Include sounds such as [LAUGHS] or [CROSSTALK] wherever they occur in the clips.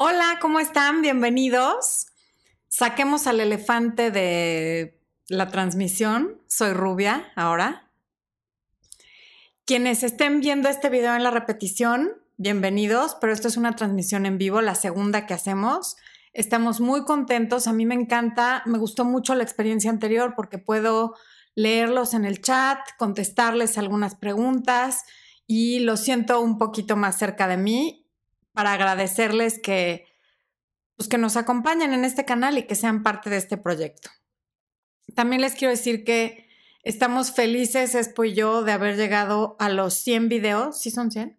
Hola, ¿cómo están? Bienvenidos. Saquemos al elefante de la transmisión. Soy Rubia ahora. Quienes estén viendo este video en la repetición, bienvenidos, pero esto es una transmisión en vivo, la segunda que hacemos. Estamos muy contentos, a mí me encanta, me gustó mucho la experiencia anterior porque puedo leerlos en el chat, contestarles algunas preguntas y lo siento un poquito más cerca de mí para agradecerles que, pues, que nos acompañen en este canal y que sean parte de este proyecto. También les quiero decir que estamos felices, Espo y yo, de haber llegado a los 100 videos. ¿Sí son 100?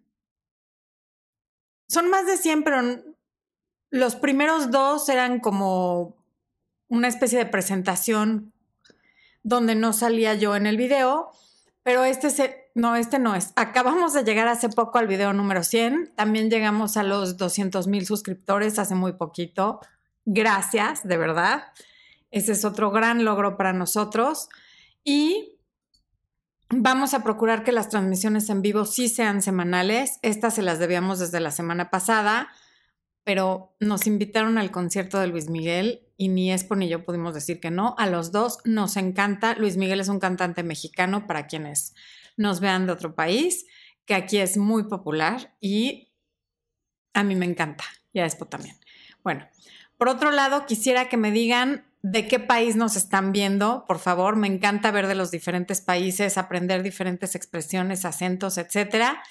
Son más de 100, pero los primeros dos eran como una especie de presentación donde no salía yo en el video, pero este no, este no es. Acabamos de llegar hace poco al video número 100. También llegamos a los 200 mil suscriptores hace muy poquito. Gracias, de verdad. Ese es otro gran logro para nosotros. Y vamos a procurar que las transmisiones en vivo sí sean semanales. Estas se las debíamos desde la semana pasada, pero nos invitaron al concierto de Luis Miguel y ni Espo ni yo pudimos decir que no. A los dos nos encanta. Luis Miguel es un cantante mexicano para quienes nos vean de otro país, que aquí es muy popular y a mí me encanta, y a Expo también. Bueno, por otro lado, quisiera que me digan de qué país nos están viendo, por favor, me encanta ver de los diferentes países, aprender diferentes expresiones, acentos, etcétera.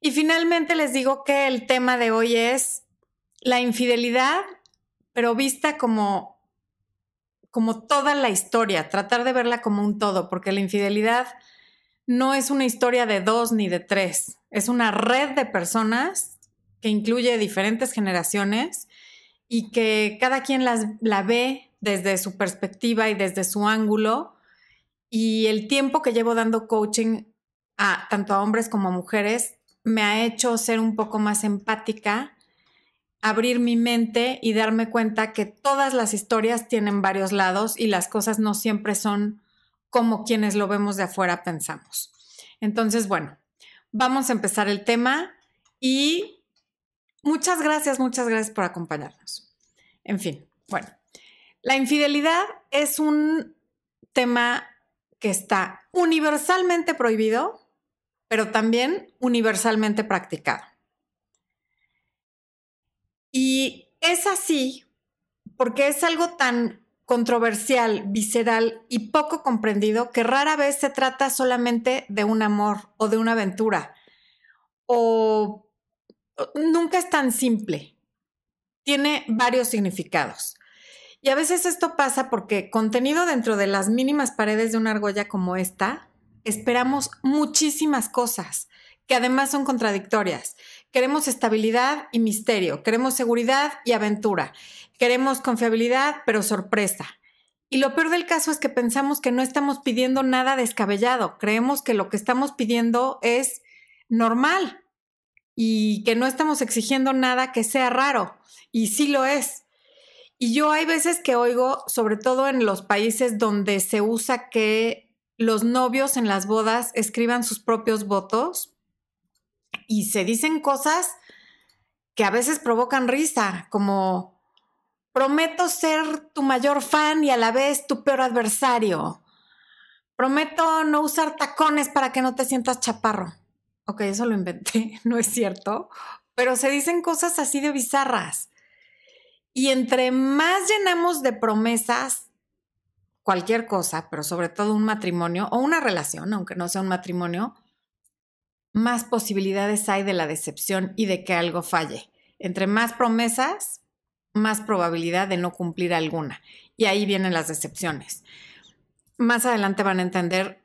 Y finalmente les digo que el tema de hoy es la infidelidad, pero vista como como toda la historia, tratar de verla como un todo, porque la infidelidad no es una historia de dos ni de tres, es una red de personas que incluye diferentes generaciones y que cada quien las, la ve desde su perspectiva y desde su ángulo. Y el tiempo que llevo dando coaching a tanto a hombres como a mujeres me ha hecho ser un poco más empática, abrir mi mente y darme cuenta que todas las historias tienen varios lados y las cosas no siempre son como quienes lo vemos de afuera pensamos. Entonces, bueno, vamos a empezar el tema y muchas gracias, muchas gracias por acompañarnos. En fin, bueno, la infidelidad es un tema que está universalmente prohibido, pero también universalmente practicado. Y es así porque es algo tan controversial, visceral y poco comprendido que rara vez se trata solamente de un amor o de una aventura. O nunca es tan simple. Tiene varios significados. Y a veces esto pasa porque contenido dentro de las mínimas paredes de una argolla como esta, esperamos muchísimas cosas que además son contradictorias. Queremos estabilidad y misterio, queremos seguridad y aventura, queremos confiabilidad pero sorpresa. Y lo peor del caso es que pensamos que no estamos pidiendo nada descabellado, creemos que lo que estamos pidiendo es normal y que no estamos exigiendo nada que sea raro, y sí lo es. Y yo hay veces que oigo, sobre todo en los países donde se usa que los novios en las bodas escriban sus propios votos, y se dicen cosas que a veces provocan risa, como prometo ser tu mayor fan y a la vez tu peor adversario. Prometo no usar tacones para que no te sientas chaparro. Ok, eso lo inventé, [LAUGHS] no es cierto, pero se dicen cosas así de bizarras. Y entre más llenamos de promesas cualquier cosa, pero sobre todo un matrimonio o una relación, aunque no sea un matrimonio, más posibilidades hay de la decepción y de que algo falle. Entre más promesas, más probabilidad de no cumplir alguna. Y ahí vienen las decepciones. Más adelante van a entender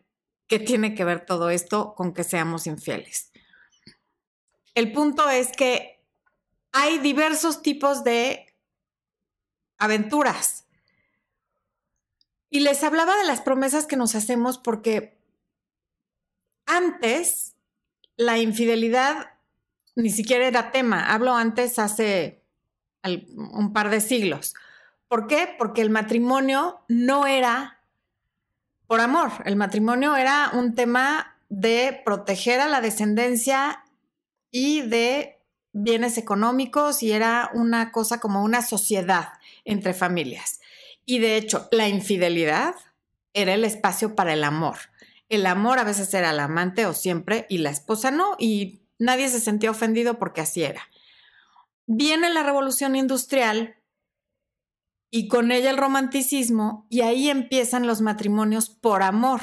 qué tiene que ver todo esto con que seamos infieles. El punto es que hay diversos tipos de aventuras. Y les hablaba de las promesas que nos hacemos porque antes la infidelidad ni siquiera era tema. Hablo antes, hace un par de siglos. ¿Por qué? Porque el matrimonio no era por amor. El matrimonio era un tema de proteger a la descendencia y de bienes económicos y era una cosa como una sociedad entre familias. Y de hecho, la infidelidad era el espacio para el amor. El amor a veces era el amante o siempre y la esposa no, y nadie se sentía ofendido porque así era. Viene la revolución industrial y con ella el romanticismo y ahí empiezan los matrimonios por amor.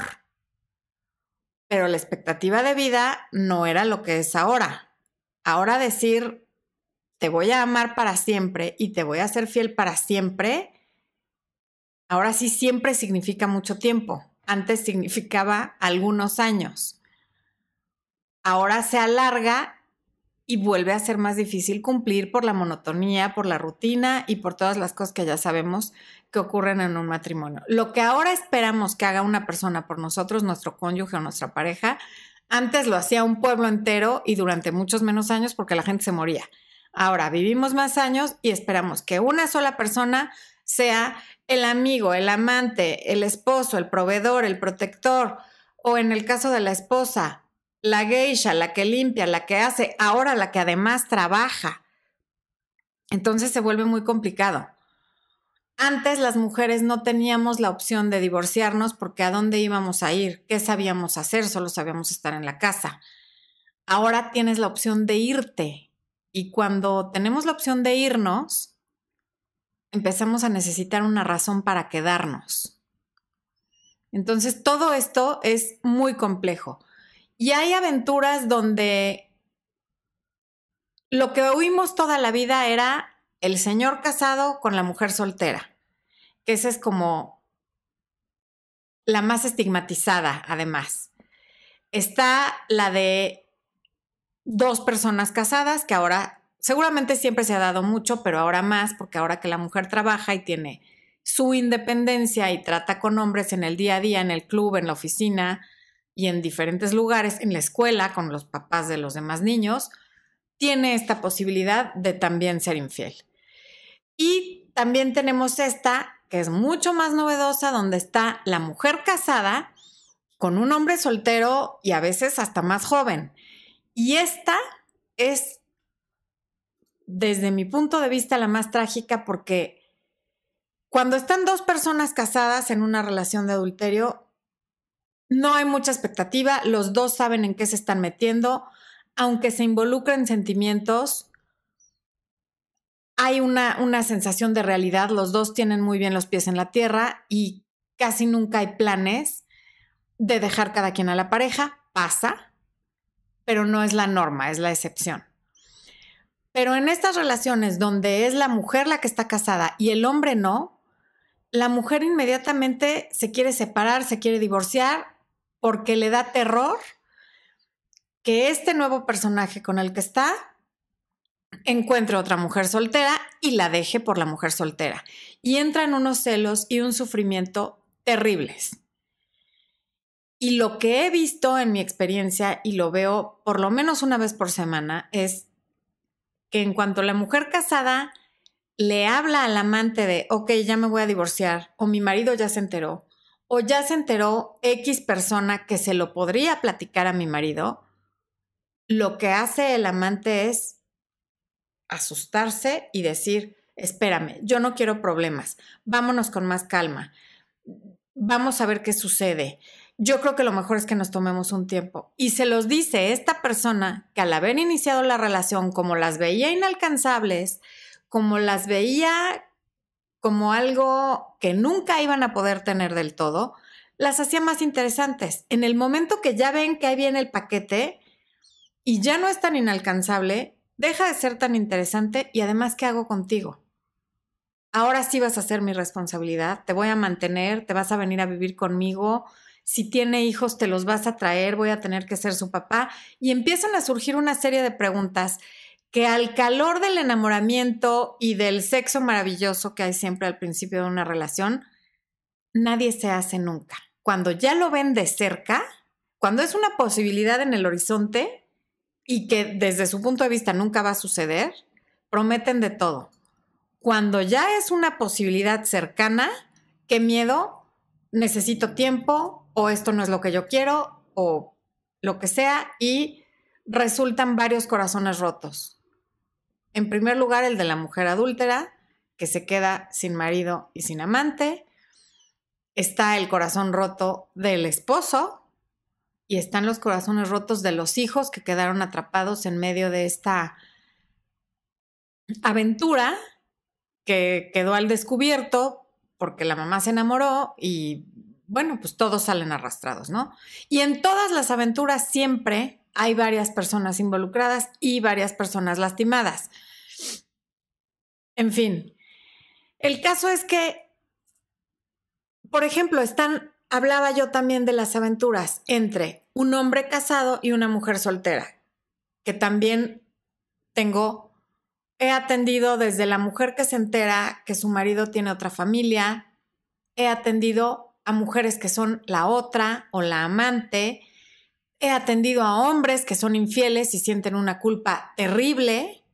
Pero la expectativa de vida no era lo que es ahora. Ahora decir, te voy a amar para siempre y te voy a ser fiel para siempre, ahora sí siempre significa mucho tiempo. Antes significaba algunos años. Ahora se alarga y vuelve a ser más difícil cumplir por la monotonía, por la rutina y por todas las cosas que ya sabemos que ocurren en un matrimonio. Lo que ahora esperamos que haga una persona por nosotros, nuestro cónyuge o nuestra pareja, antes lo hacía un pueblo entero y durante muchos menos años porque la gente se moría. Ahora vivimos más años y esperamos que una sola persona sea el amigo, el amante, el esposo, el proveedor, el protector, o en el caso de la esposa, la geisha, la que limpia, la que hace, ahora la que además trabaja. Entonces se vuelve muy complicado. Antes las mujeres no teníamos la opción de divorciarnos porque a dónde íbamos a ir, qué sabíamos hacer, solo sabíamos estar en la casa. Ahora tienes la opción de irte y cuando tenemos la opción de irnos, empezamos a necesitar una razón para quedarnos. Entonces todo esto es muy complejo. Y hay aventuras donde lo que oímos toda la vida era el señor casado con la mujer soltera, que esa es como la más estigmatizada, además. Está la de dos personas casadas, que ahora seguramente siempre se ha dado mucho, pero ahora más, porque ahora que la mujer trabaja y tiene su independencia y trata con hombres en el día a día, en el club, en la oficina y en diferentes lugares, en la escuela, con los papás de los demás niños, tiene esta posibilidad de también ser infiel. Y también tenemos esta, que es mucho más novedosa, donde está la mujer casada con un hombre soltero y a veces hasta más joven. Y esta es, desde mi punto de vista, la más trágica porque cuando están dos personas casadas en una relación de adulterio, no hay mucha expectativa, los dos saben en qué se están metiendo, aunque se involucren sentimientos, hay una, una sensación de realidad, los dos tienen muy bien los pies en la tierra y casi nunca hay planes de dejar cada quien a la pareja, pasa, pero no es la norma, es la excepción. Pero en estas relaciones donde es la mujer la que está casada y el hombre no, la mujer inmediatamente se quiere separar, se quiere divorciar porque le da terror que este nuevo personaje con el que está encuentre otra mujer soltera y la deje por la mujer soltera. Y entra en unos celos y un sufrimiento terribles. Y lo que he visto en mi experiencia, y lo veo por lo menos una vez por semana, es que en cuanto la mujer casada le habla al amante de, ok, ya me voy a divorciar, o mi marido ya se enteró, o ya se enteró X persona que se lo podría platicar a mi marido, lo que hace el amante es asustarse y decir, espérame, yo no quiero problemas, vámonos con más calma, vamos a ver qué sucede. Yo creo que lo mejor es que nos tomemos un tiempo. Y se los dice esta persona que al haber iniciado la relación, como las veía inalcanzables, como las veía como algo que nunca iban a poder tener del todo, las hacía más interesantes. En el momento que ya ven que ahí viene el paquete y ya no es tan inalcanzable, deja de ser tan interesante y además, ¿qué hago contigo? Ahora sí vas a ser mi responsabilidad, te voy a mantener, te vas a venir a vivir conmigo, si tiene hijos te los vas a traer, voy a tener que ser su papá y empiezan a surgir una serie de preguntas que al calor del enamoramiento y del sexo maravilloso que hay siempre al principio de una relación, nadie se hace nunca. Cuando ya lo ven de cerca, cuando es una posibilidad en el horizonte, y que desde su punto de vista nunca va a suceder, prometen de todo. Cuando ya es una posibilidad cercana, qué miedo, necesito tiempo o esto no es lo que yo quiero o lo que sea y resultan varios corazones rotos. En primer lugar, el de la mujer adúltera, que se queda sin marido y sin amante. Está el corazón roto del esposo y están los corazones rotos de los hijos que quedaron atrapados en medio de esta aventura que quedó al descubierto porque la mamá se enamoró y bueno, pues todos salen arrastrados, ¿no? Y en todas las aventuras siempre hay varias personas involucradas y varias personas lastimadas. En fin, el caso es que, por ejemplo, están, hablaba yo también de las aventuras entre un hombre casado y una mujer soltera, que también tengo, he atendido desde la mujer que se entera que su marido tiene otra familia, he atendido a mujeres que son la otra o la amante, He atendido a hombres que son infieles y sienten una culpa terrible.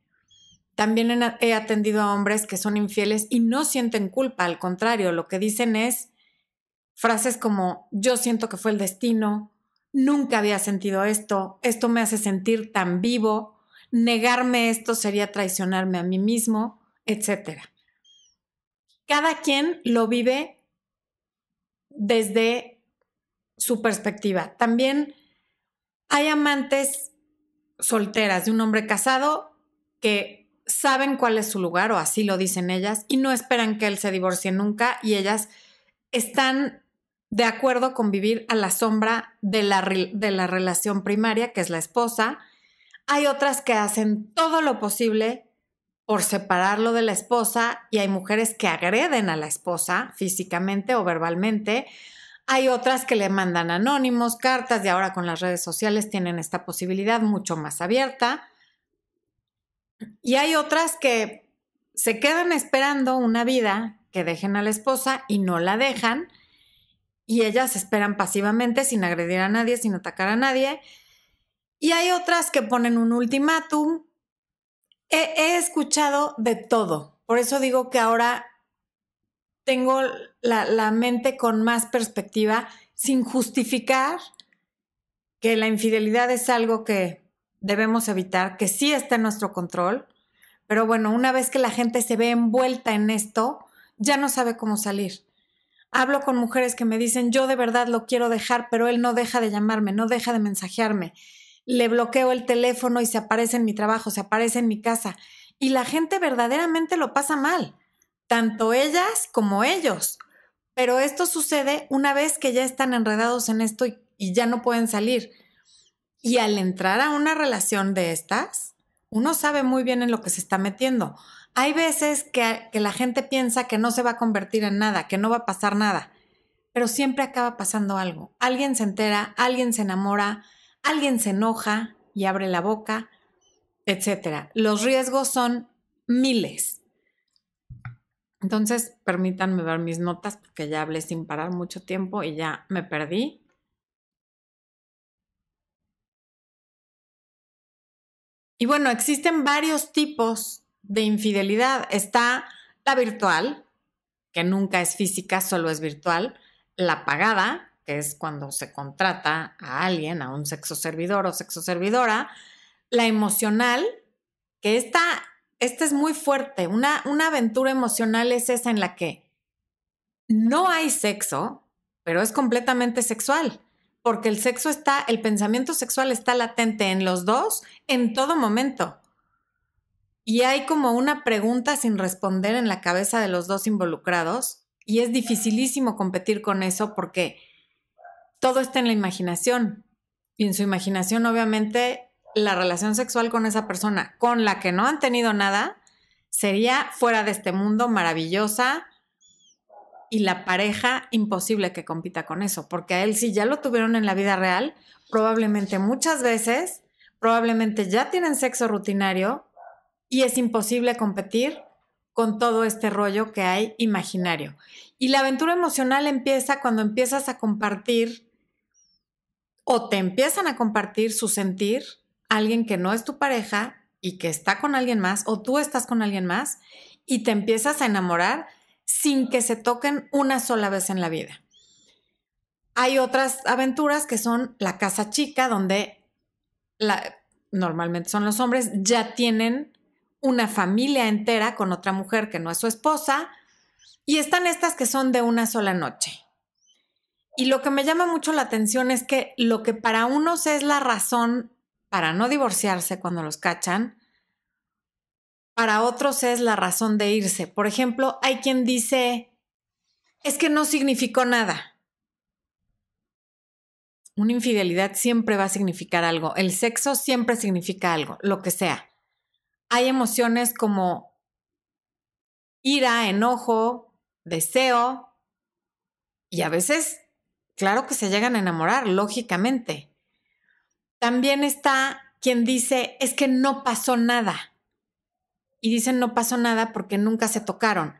También he atendido a hombres que son infieles y no sienten culpa, al contrario, lo que dicen es frases como yo siento que fue el destino, nunca había sentido esto, esto me hace sentir tan vivo, negarme esto sería traicionarme a mí mismo, etc. Cada quien lo vive desde su perspectiva. También hay amantes solteras de un hombre casado que saben cuál es su lugar, o así lo dicen ellas, y no esperan que él se divorcie nunca, y ellas están de acuerdo con vivir a la sombra de la, de la relación primaria, que es la esposa. Hay otras que hacen todo lo posible por separarlo de la esposa y hay mujeres que agreden a la esposa físicamente o verbalmente. Hay otras que le mandan anónimos, cartas y ahora con las redes sociales tienen esta posibilidad mucho más abierta. Y hay otras que se quedan esperando una vida que dejen a la esposa y no la dejan. Y ellas esperan pasivamente sin agredir a nadie, sin atacar a nadie. Y hay otras que ponen un ultimátum. He, escuchado de todo. Por eso digo que ahora tengo la, mente con más perspectiva sin justificar que la infidelidad es algo que debemos evitar, que sí está en nuestro control, pero bueno, una vez que la gente se ve envuelta en esto, ya no sabe cómo salir. Hablo con mujeres que me dicen, yo de verdad lo quiero dejar, pero él no deja de llamarme, no deja de mensajearme. Le bloqueo el teléfono y se aparece en mi trabajo, se aparece en mi casa. Y la gente verdaderamente lo pasa mal tanto ellas como ellos. Pero esto sucede una vez que ya están enredados en esto y, ya no pueden salir. Y al entrar a una relación de estas, uno sabe muy bien en lo que se está metiendo. Hay veces que, la gente piensa que no se va a convertir en nada, que no va a pasar nada, pero siempre acaba pasando algo. Alguien se entera, alguien se enamora, alguien se enoja y abre la boca, etc. Los riesgos son miles. Entonces, permítanme ver mis notas porque ya hablé sin parar mucho tiempo y ya me perdí. Y bueno, existen varios tipos de infidelidad. Está la virtual, que nunca es física, solo es virtual. La pagada, que es cuando se contrata a alguien, a un sexo servidor o sexo servidora. La emocional, que está esta es muy fuerte. Una, una aventura emocional es esa en la que no hay sexo, pero es completamente sexual, porque el sexo está, el pensamiento sexual está latente en los dos en todo momento. Y hay como una pregunta sin responder en la cabeza de los dos involucrados y es dificilísimo competir con eso porque todo está en la imaginación. Y en su imaginación obviamente la relación sexual con esa persona con la que no han tenido nada sería fuera de este mundo maravillosa y la pareja imposible que compita con eso, porque a él si ya lo tuvieron en la vida real, probablemente muchas veces, probablemente ya tienen sexo rutinario y es imposible competir con todo este rollo que hay imaginario. Y la aventura emocional empieza cuando empiezas a compartir o te empiezan a compartir su sentir alguien que no es tu pareja y que está con alguien más o tú estás con alguien más y te empiezas a enamorar sin que se toquen una sola vez en la vida. Hay otras aventuras que son la casa chica, donde normalmente son los hombres, ya tienen una familia entera con otra mujer que no es su esposa, y están estas que son de una sola noche. Y lo que me llama mucho la atención es que lo que para unos es la razón para no divorciarse cuando los cachan, para otros es la razón de irse. Por ejemplo, hay quien dice, es que no significó nada. Una infidelidad siempre va a significar algo. El sexo siempre significa algo, lo que sea. Hay emociones como ira, enojo, deseo, y a veces, claro que se llegan a enamorar, lógicamente. También está quien dice, es que no pasó nada. Y dicen no pasó nada porque nunca se tocaron.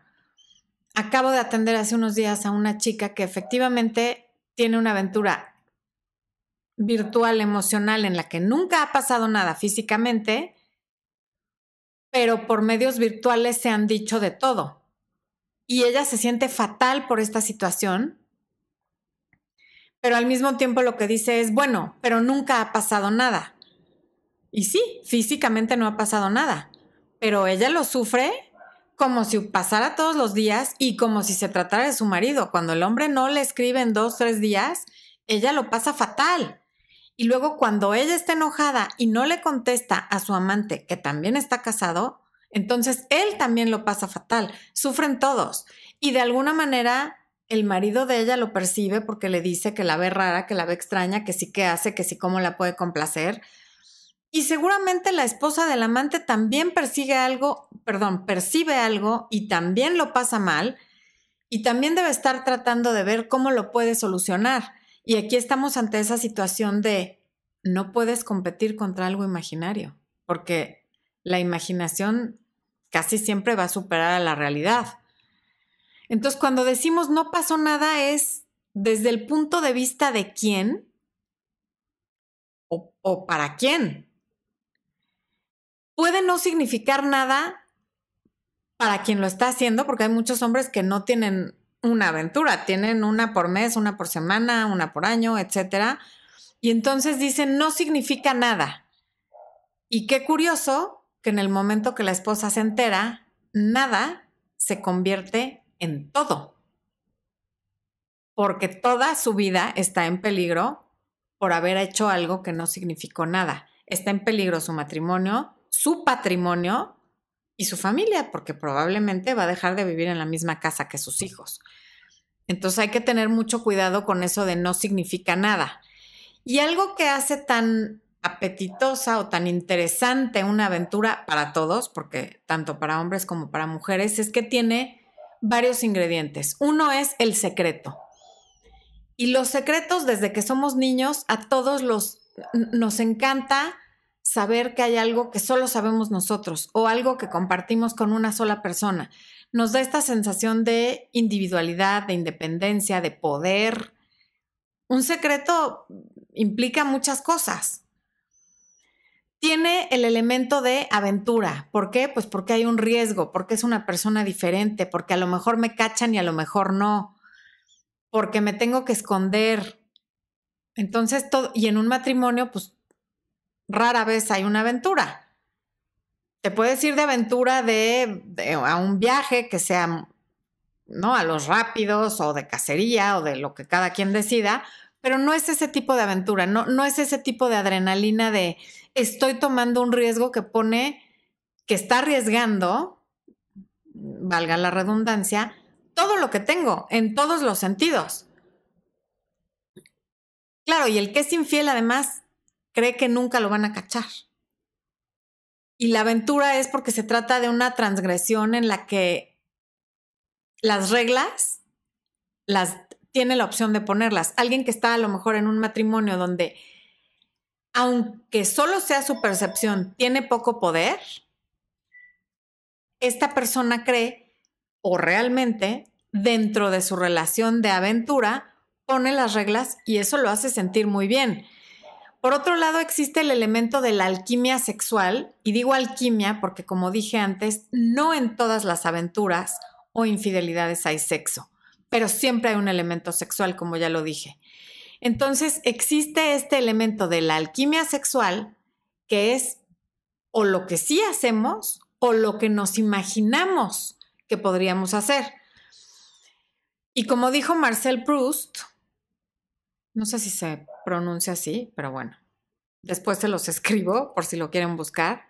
Acabo de atender hace unos días a una chica que efectivamente tiene una aventura virtual emocional en la que nunca ha pasado nada físicamente, pero por medios virtuales se han dicho de todo. Y ella se siente fatal por esta situación, pero al mismo tiempo lo que dice es, bueno, pero nunca ha pasado nada. Y sí, físicamente no ha pasado nada, pero ella lo sufre como si pasara todos los días y como si se tratara de su marido. Cuando el hombre no le escribe en dos, tres días, ella lo pasa fatal. Y luego cuando ella está enojada y no le contesta a su amante, que también está casado, entonces él también lo pasa fatal. Sufren todos. Y de alguna manera el marido de ella lo percibe porque le dice que la ve rara, que la ve extraña, que sí que hace, que sí cómo la puede complacer. Y seguramente la esposa del amante también persigue algo, perdón, percibe algo y también lo pasa mal y también debe estar tratando de ver cómo lo puede solucionar. Y aquí estamos ante esa situación de no puedes competir contra algo imaginario, porque la imaginación casi siempre va a superar a la realidad. Entonces, cuando decimos no pasó nada es desde el punto de vista de quién o, para quién. Puede no significar nada para quien lo está haciendo, porque hay muchos hombres que no tienen una aventura, tienen una por mes, una por semana, una por año, etcétera. Y entonces dicen, no significa nada. Y qué curioso que en el momento que la esposa se entera, nada se convierte en todo. Porque toda su vida está en peligro por haber hecho algo que no significó nada. Está en peligro su matrimonio, su patrimonio y su familia, porque probablemente va a dejar de vivir en la misma casa que sus hijos. Entonces hay que tener mucho cuidado con eso de no significa nada. Y algo que hace tan apetitosa o tan interesante una aventura para todos, porque tanto para hombres como para mujeres, es que tiene varios ingredientes. Uno es el secreto. Y los secretos, desde que somos niños, a todos los nos encanta saber que hay algo que solo sabemos nosotros o algo que compartimos con una sola persona. Nos da esta sensación de individualidad, de independencia, de poder. Un secreto implica muchas cosas. Tiene el elemento de aventura. ¿Por qué? Pues porque hay un riesgo, porque es una persona diferente, porque a lo mejor me cachan y a lo mejor no, porque me tengo que esconder. Entonces, todo, y en un matrimonio, pues rara vez hay una aventura. Te puedes ir de aventura de, a un viaje que sea, ¿no? A los rápidos o de cacería o de lo que cada quien decida, pero no es ese tipo de aventura, no, no es ese tipo de adrenalina de estoy tomando un riesgo que pone, que está arriesgando, valga la redundancia, todo lo que tengo en todos los sentidos. Claro, y el que es infiel además cree que nunca lo van a cachar. Y la aventura es porque se trata de una transgresión en la que las reglas las tiene la opción de ponerlas. Alguien que está a lo mejor en un matrimonio donde, aunque solo sea su percepción, tiene poco poder, esta persona cree o realmente dentro de su relación de aventura pone las reglas y eso lo hace sentir muy bien. Por otro lado, existe el elemento de la alquimia sexual, y digo alquimia porque, como dije antes, no en todas las aventuras o infidelidades hay sexo, pero siempre hay un elemento sexual, como ya lo dije. Entonces, existe este elemento de la alquimia sexual, que es o lo que sí hacemos o lo que nos imaginamos que podríamos hacer. Y como dijo Marcel Proust, no sé si se pronuncia así, pero bueno, después se los escribo por si lo quieren buscar.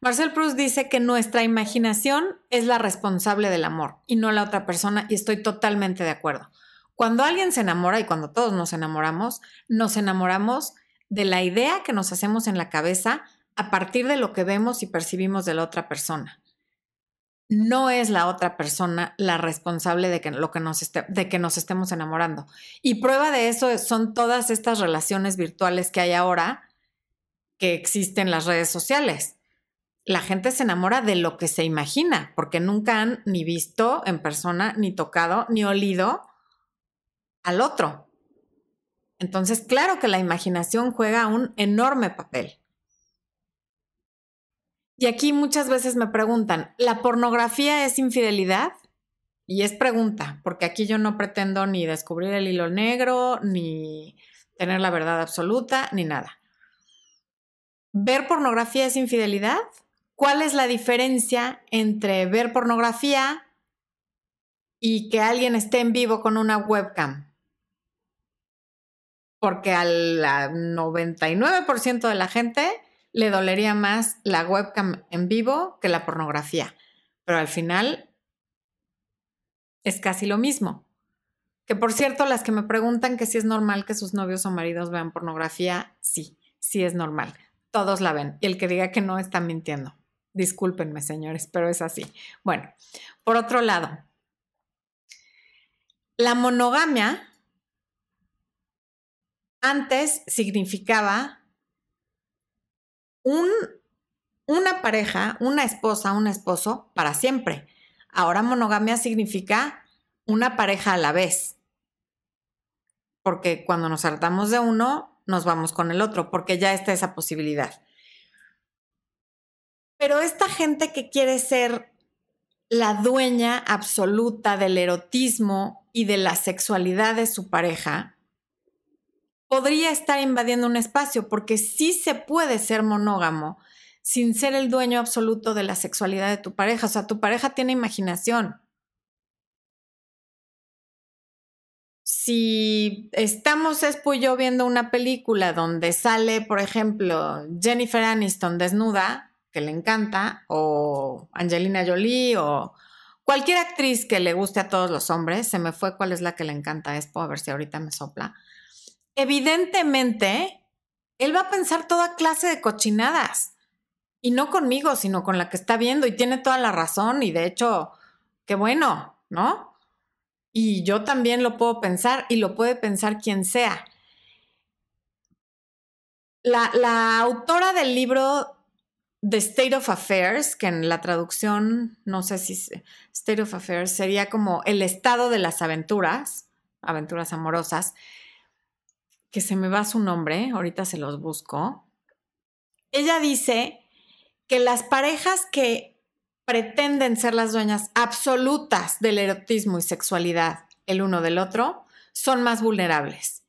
Marcel Proust dice que nuestra imaginación es la responsable del amor y no la otra persona y estoy totalmente de acuerdo. Cuando alguien se enamora y cuando todos nos enamoramos, nos enamoramos de la idea que nos hacemos en la cabeza a partir de lo que vemos y percibimos de la otra persona. No es la otra persona la responsable de que, lo que nos de que nos estemos enamorando. Y prueba de eso son todas estas relaciones virtuales que hay ahora que existen en las redes sociales la gente se enamora de lo que se imagina, porque nunca han ni visto en persona, ni tocado, ni olido al otro. Entonces, claro que la imaginación juega un enorme papel. Y aquí muchas veces me preguntan, ¿la pornografía es infidelidad? Y es pregunta, porque aquí yo no pretendo ni descubrir el hilo negro, ni tener la verdad absoluta, ni nada. ¿Ver pornografía es infidelidad? ¿Cuál es la diferencia entre ver pornografía y que alguien esté en vivo con una webcam? Porque al 99% de la gente le dolería más la webcam en vivo que la pornografía. Pero al final es casi lo mismo. Que por cierto, las que me preguntan que si es normal que sus novios o maridos vean pornografía, sí, sí es normal. Todos la ven. Y el que diga que no está mintiendo. Discúlpenme, señores, pero es así. Bueno, por otro lado, la monogamia antes significaba un, una pareja, una esposa, un esposo para siempre. Ahora monogamia significa una pareja a la vez. Porque cuando nos hartamos de uno, nos vamos con el otro, porque ya está esa posibilidad. Pero esta gente que quiere ser la dueña absoluta del erotismo y de la sexualidad de su pareja, podría estar invadiendo un espacio porque sí se puede ser monógamo sin ser el dueño absoluto de la sexualidad de tu pareja. O sea, tu pareja tiene imaginación. Si estamos Espo y yo viendo una película donde sale, por ejemplo, Jennifer Aniston desnuda, que le encanta, o Angelina Jolie, o cualquier actriz que le guste a todos los hombres, se me fue cuál es la que le encanta a Expo, a ver si ahorita me sopla. Evidentemente, él va a pensar toda clase de cochinadas. Y no conmigo, sino con la que está viendo. Y tiene toda la razón. Y de hecho, qué bueno, ¿no? Y yo también lo puedo pensar y lo puede pensar quien sea. La, la autora del libro The State of Affairs, que en la traducción, no sé si State of Affairs sería como el estado de las aventuras, aventuras amorosas, que se me va su nombre, ahorita se los busco. Ella dice que las parejas que pretenden ser las dueñas absolutas del erotismo y sexualidad el uno del otro son más vulnerables.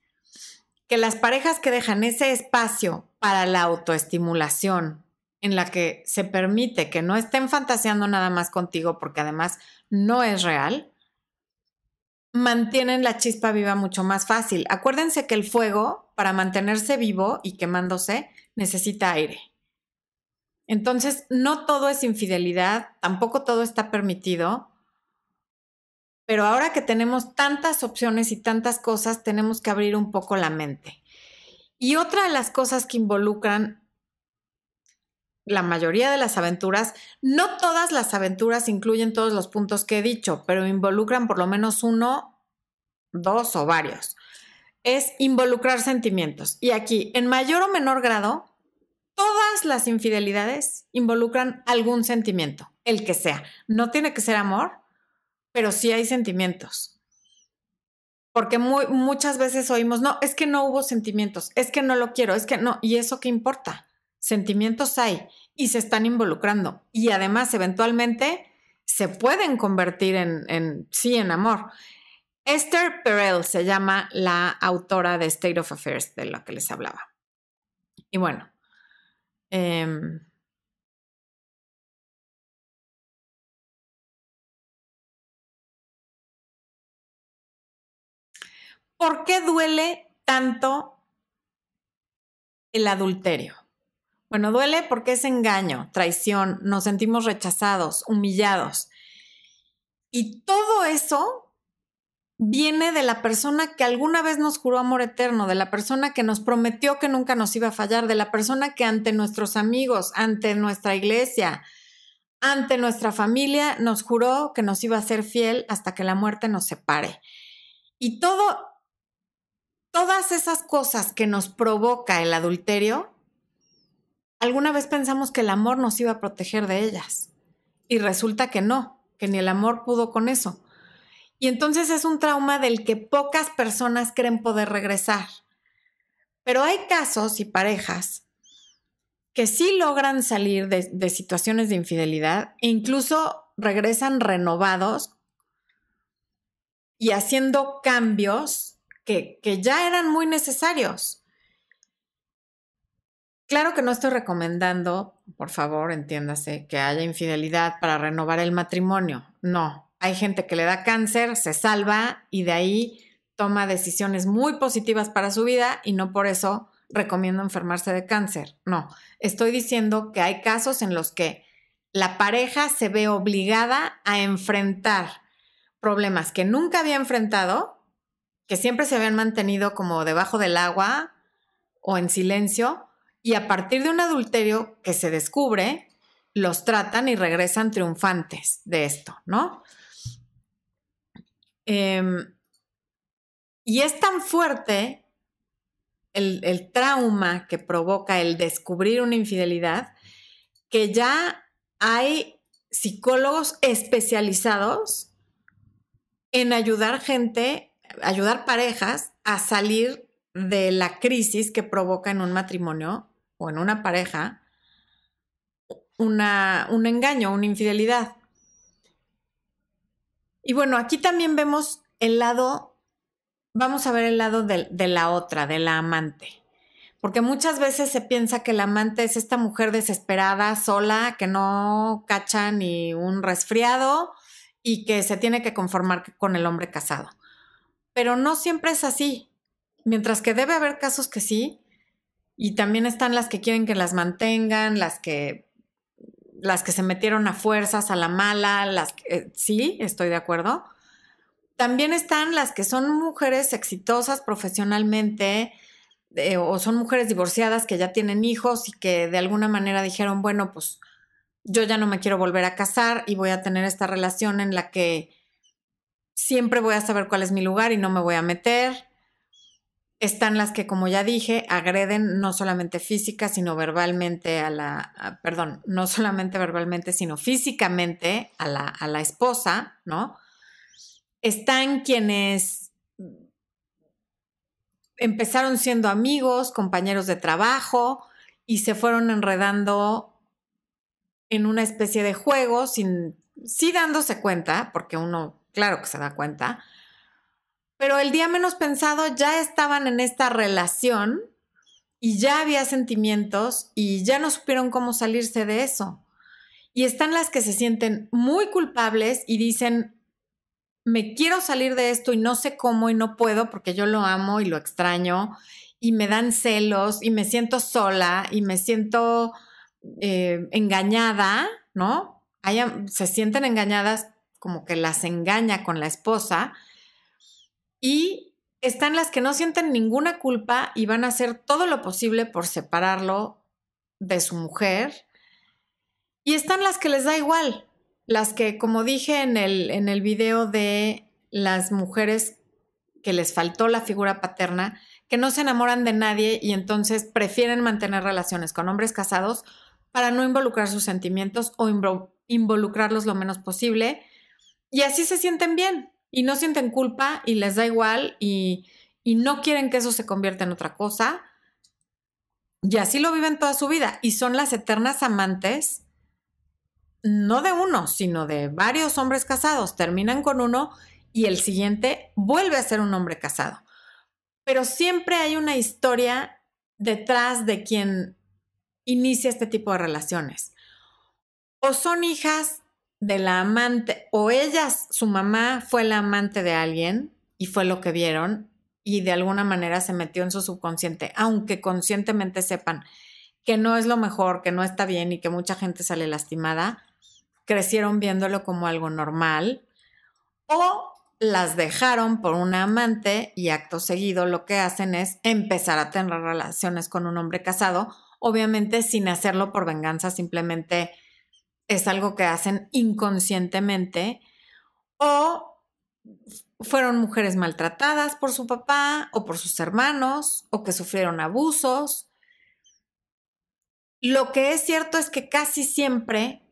Que las parejas que dejan ese espacio para la autoestimulación, en la que se permite que no estén fantaseando nada más contigo porque además no es real, mantienen la chispa viva mucho más fácil. Acuérdense que el fuego, para mantenerse vivo y quemándose, necesita aire. Entonces, no todo es infidelidad, tampoco todo está permitido, pero ahora que tenemos tantas opciones y tantas cosas, tenemos que abrir un poco la mente. Y otra de las cosas que involucran la mayoría de las aventuras, no todas las aventuras incluyen todos los puntos que he dicho, pero involucran por lo menos uno, dos o varios. Es involucrar sentimientos. Y aquí, en mayor o menor grado, todas las infidelidades involucran algún sentimiento, el que sea. No tiene que ser amor, pero sí hay sentimientos. Porque muchas veces oímos, no, es que no hubo sentimientos, es que no lo quiero, es que no, ¿y eso qué importa? sentimientos hay y se están involucrando y además eventualmente se pueden convertir en, sí, en amor. Esther Perel se llama la autora de State of Affairs de la que les hablaba. Y bueno, em, ¿por qué duele tanto el adulterio? Bueno, duele porque es engaño, traición, nos sentimos rechazados, humillados. Y todo eso viene de la persona que alguna vez nos juró amor eterno, de la persona que nos prometió que nunca nos iba a fallar, de la persona que ante nuestros amigos, ante nuestra iglesia, ante nuestra familia, nos juró que nos iba a ser fiel hasta que la muerte nos separe. Y todo, todas esas cosas que nos provoca el adulterio, alguna vez pensamos que el amor nos iba a proteger de ellas. Y resulta que no, que ni el amor pudo con eso. Y entonces es un trauma del que pocas personas creen poder regresar. Pero hay casos y parejas que sí logran salir de, situaciones de infidelidad e incluso regresan renovados y haciendo cambios que, ya eran muy necesarios. Claro que no estoy recomendando, por favor, entiéndase, que haya infidelidad para renovar el matrimonio. No, hay gente que le da cáncer, se salva y de ahí toma decisiones muy positivas para su vida y no por eso recomiendo enfermarse de cáncer. No, estoy diciendo que hay casos en los que la pareja se ve obligada a enfrentar problemas que nunca había enfrentado, que siempre se habían mantenido como debajo del agua o en silencio, y a partir de un adulterio que se descubre, los tratan y regresan triunfantes de esto, ¿no? Em, y es tan fuerte el, trauma que provoca el descubrir una infidelidad que ya hay psicólogos especializados en ayudar gente, ayudar parejas a salir de la crisis que provoca en un matrimonio o en una pareja un engaño, una infidelidad. Y bueno, aquí también vemos el lado, vamos a ver el lado de la otra, de la amante. Porque muchas veces se piensa que la amante es esta mujer desesperada, sola, que no cacha ni un resfriado y que se tiene que conformar con el hombre casado. Pero no siempre es así. Mientras que debe haber casos que sí, y también están las que quieren que las mantengan, las que las que se metieron a fuerzas, a la mala, las que, eh, sí, estoy de acuerdo. También están las que son mujeres exitosas profesionalmente eh, o son mujeres divorciadas que ya tienen hijos y que de alguna manera dijeron, bueno, pues yo ya no me quiero volver a casar y voy a tener esta relación en la que siempre voy a saber cuál es mi lugar y no me voy a meter están las que, como ya dije, agreden no solamente física, sino verbalmente a la, perdón, no solamente verbalmente, sino físicamente a la, a la esposa, ¿no? Están quienes empezaron siendo amigos, compañeros de trabajo y se fueron enredando en una especie de juego sin, sí dándose cuenta, porque uno, claro que se da cuenta, pero el día menos pensado ya estaban en esta relación y ya había sentimientos y ya no supieron cómo salirse de eso. Y están las que se sienten muy culpables y dicen, me quiero salir de esto y no sé cómo y no puedo porque yo lo amo y lo extraño y me dan celos y me siento sola y me siento eh, engañada, ¿no? se sienten engañadas como que las engaña con la esposa y están las que no sienten ninguna culpa y van a hacer todo lo posible por separarlo de su mujer. Y están las que les da igual, las que, como dije en el, en el video de las mujeres que les faltó la figura paterna, que no se enamoran de nadie y entonces prefieren mantener relaciones con hombres casados para no involucrar sus sentimientos o involucrarlos lo menos posible. Y así se sienten bien y no sienten culpa y les da igual y, no quieren que eso se convierta en otra cosa. Y así lo viven toda su vida y son las eternas amantes, no de uno, sino de varios hombres casados. Terminan con uno y el siguiente vuelve a ser un hombre casado. Pero siempre hay una historia detrás de quien inicia este tipo de relaciones. O son hijas de la amante, o ellas, su mamá fue la amante de alguien y fue lo que vieron, y de alguna manera se metió en su subconsciente, aunque conscientemente sepan que no es lo mejor, que no está bien y que mucha gente sale lastimada, crecieron viéndolo como algo normal o las dejaron por una amante y acto seguido lo que hacen es empezar a tener relaciones con un hombre casado, obviamente sin hacerlo por venganza, simplemente es algo que hacen inconscientemente o fueron mujeres maltratadas por su papá o por sus hermanos o que sufrieron abusos. Lo que es cierto es que casi siempre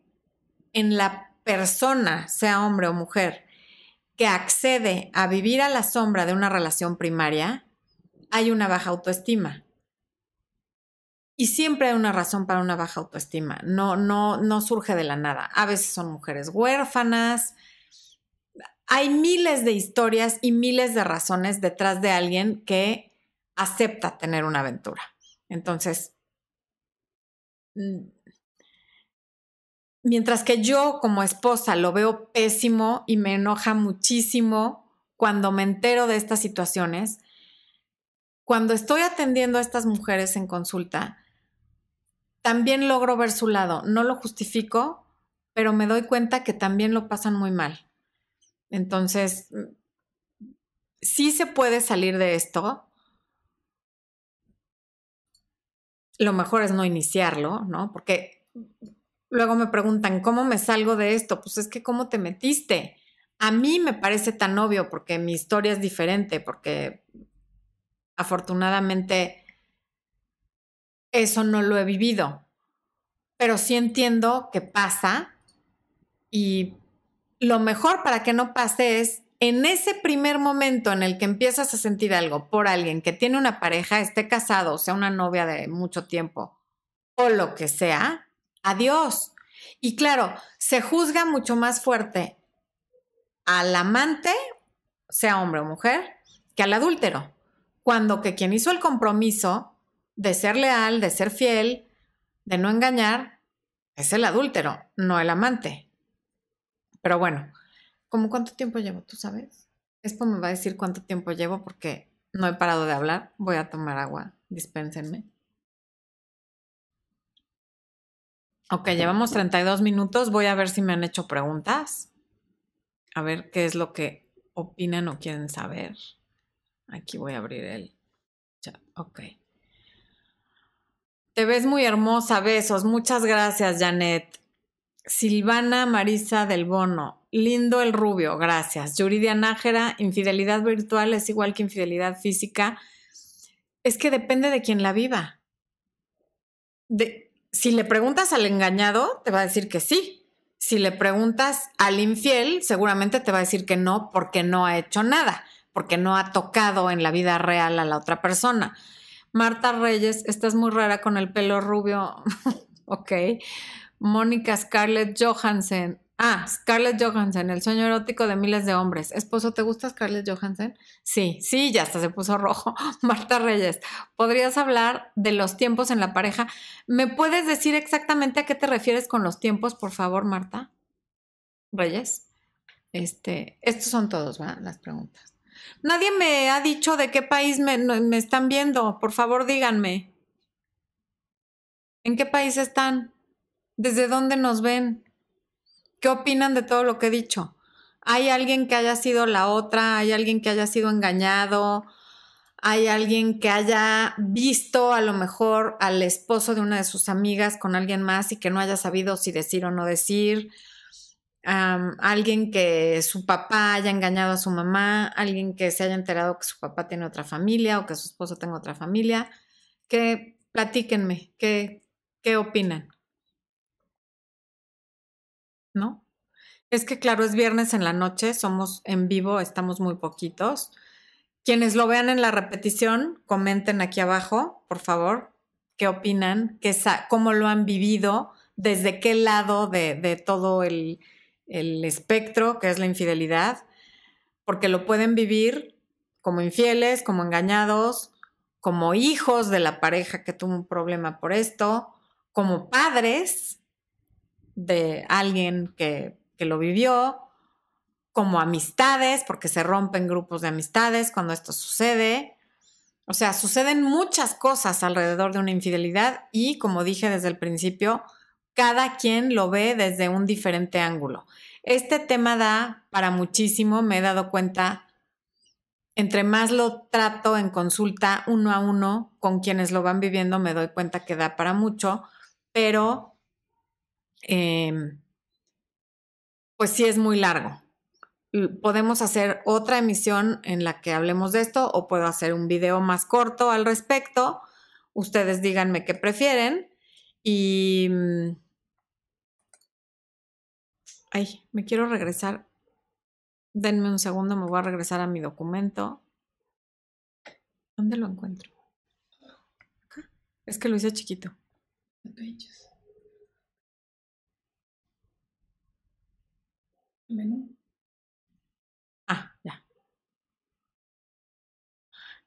en la persona, sea hombre o mujer, que accede a vivir a la sombra de una relación primaria, hay una baja autoestima. Y siempre hay una razón para una baja autoestima. No, no, no surge de la nada. A veces son mujeres huérfanas, hay miles de historias y miles de razones detrás de alguien que acepta tener una aventura. Entonces, mm, mientras que yo como esposa lo veo pésimo y me enoja muchísimo cuando me entero de estas situaciones, cuando estoy atendiendo a estas mujeres en consulta, también logro ver su lado. No lo justifico, pero me doy cuenta que también lo pasan muy mal. Entonces, sí se puede salir de esto. Lo mejor es no iniciarlo, ¿no? Porque luego me preguntan, ¿cómo me salgo de esto? Pues es que, ¿cómo te metiste? A mí me parece tan obvio porque mi historia es diferente, porque afortunadamente eso no lo he vivido. Pero sí entiendo que pasa y lo mejor para que no pase es en ese primer momento en el que empiezas a sentir algo por alguien que tiene una pareja, esté casado, sea una novia de mucho tiempo o lo que sea, adiós. Y claro, se juzga mucho más fuerte al amante, sea hombre o mujer, que al adúltero. Cuando que quien hizo el compromiso de ser leal, de ser fiel, de no engañar, es el adúltero, no el amante. Pero bueno, ¿cómo cuánto tiempo llevo? ¿Tú sabes? Esto me va a decir cuánto tiempo llevo porque no he parado de hablar. Voy a tomar agua. Dispénsenme. Ok, llevamos 32 minutos. Voy a ver si me han hecho preguntas. A ver qué es lo que opinan o quieren saber. Aquí voy a abrir el chat. Ok. Te ves muy hermosa. Besos. Muchas gracias, Janet. Silvana Marisa del Bono, lindo el rubio, gracias. Yuridia Nájera, infidelidad virtual es igual que infidelidad física. Es que depende de quién la viva. Si le preguntas al engañado, te va a decir que sí. Si le preguntas al infiel, seguramente te va a decir que no porque no ha hecho nada, porque no ha tocado en la vida real a la otra persona. Marta Reyes, estás muy rara con el pelo rubio. [LAUGHS] ok. Mónica Scarlett Johansson. Ah, Scarlett Johansson, el sueño erótico de miles de hombres. Esposo, ¿te gusta Scarlett Johansson? Sí, sí, ya hasta se puso rojo. [LAUGHS] Marta Reyes, ¿podrías hablar de los tiempos en la pareja? ¿Me puedes decir exactamente a qué te refieres con los tiempos, por favor, Marta? Reyes. Este, estos son todos, ¿verdad? Las preguntas. Nadie me ha dicho de qué país me, me están viendo. Por favor, díganme. ¿En qué país están? ¿Desde dónde nos ven? ¿Qué opinan de todo lo que he dicho? ¿Hay alguien que haya sido la otra? ¿Hay alguien que haya sido engañado? ¿Hay alguien que haya visto a lo mejor al esposo de una de sus amigas con alguien más y que no haya sabido si decir o no decir? Alguien que su papá haya engañado a su mamá, alguien que se haya enterado que su papá tiene otra familia o que su esposo tenga otra familia, que platíquenme, ¿qué, qué opinan? ¿no? Es que claro, es viernes en la noche, somos en vivo, estamos muy poquitos. Quienes lo vean en la repetición, comenten aquí abajo, por favor, qué opinan, qué, cómo lo han vivido, desde qué lado de, todo el, el espectro que es la infidelidad, porque lo pueden vivir como infieles, como engañados, como hijos de la pareja que tuvo un problema por esto, como padres de alguien que, lo vivió, como amistades, porque se rompen grupos de amistades cuando esto sucede. O sea, suceden muchas cosas alrededor de una infidelidad y, como dije desde el principio, cada quien lo ve desde un diferente ángulo. Este tema da para muchísimo, me he dado cuenta, entre más lo trato en consulta uno a uno con quienes lo van viviendo, me doy cuenta que da para mucho, pero em, pues sí es muy largo. Podemos hacer otra emisión en la que hablemos de esto o puedo hacer un video más corto al respecto. Ustedes díganme qué prefieren y mm, Ay, me quiero regresar. Denme un segundo, me voy a regresar a mi documento. ¿Dónde lo encuentro? Acá. Es que lo hice chiquito. Menú. Ah, ya.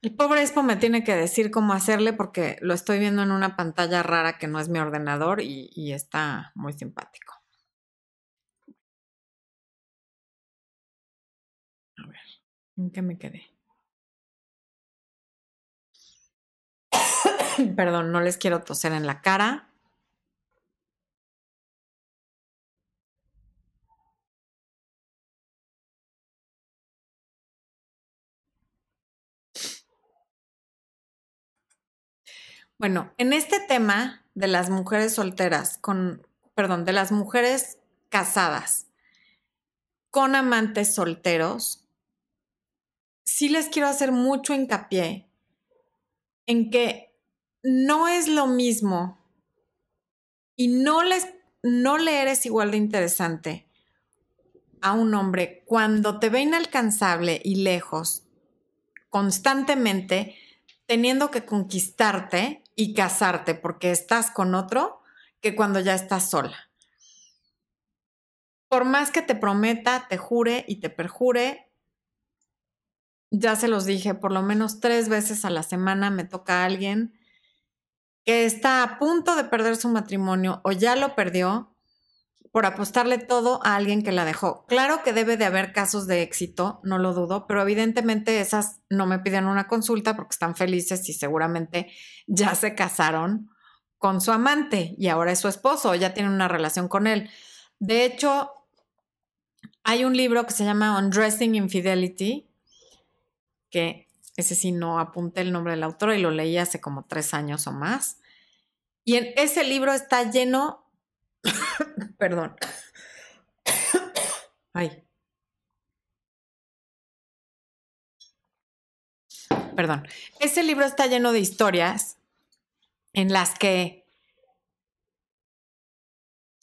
El pobre Expo me tiene que decir cómo hacerle porque lo estoy viendo en una pantalla rara que no es mi ordenador y, y está muy simpático. ¿En qué me quedé? [COUGHS] Perdón, no les quiero toser en la cara. Bueno, en este tema de las mujeres solteras con, perdón, de las mujeres casadas con amantes solteros, sí les quiero hacer mucho hincapié en que no es lo mismo y no les no le eres igual de interesante a un hombre cuando te ve inalcanzable y lejos constantemente teniendo que conquistarte y casarte porque estás con otro que cuando ya estás sola. Por más que te prometa, te jure y te perjure, ya se los dije, por lo menos tres veces a la semana me toca a alguien que está a punto de perder su matrimonio o ya lo perdió por apostarle todo a alguien que la dejó. Claro que debe de haber casos de éxito, no lo dudo, pero evidentemente esas no me piden una consulta porque están felices y seguramente ya se casaron con su amante y ahora es su esposo, ya tienen una relación con él. De hecho, hay un libro que se llama Undressing Infidelity, que ese sí no apunté el nombre del autor y lo leí hace como tres años o más. Y en ese libro está lleno, [COUGHS] perdón, [COUGHS] ay, perdón, ese libro está lleno de historias en las que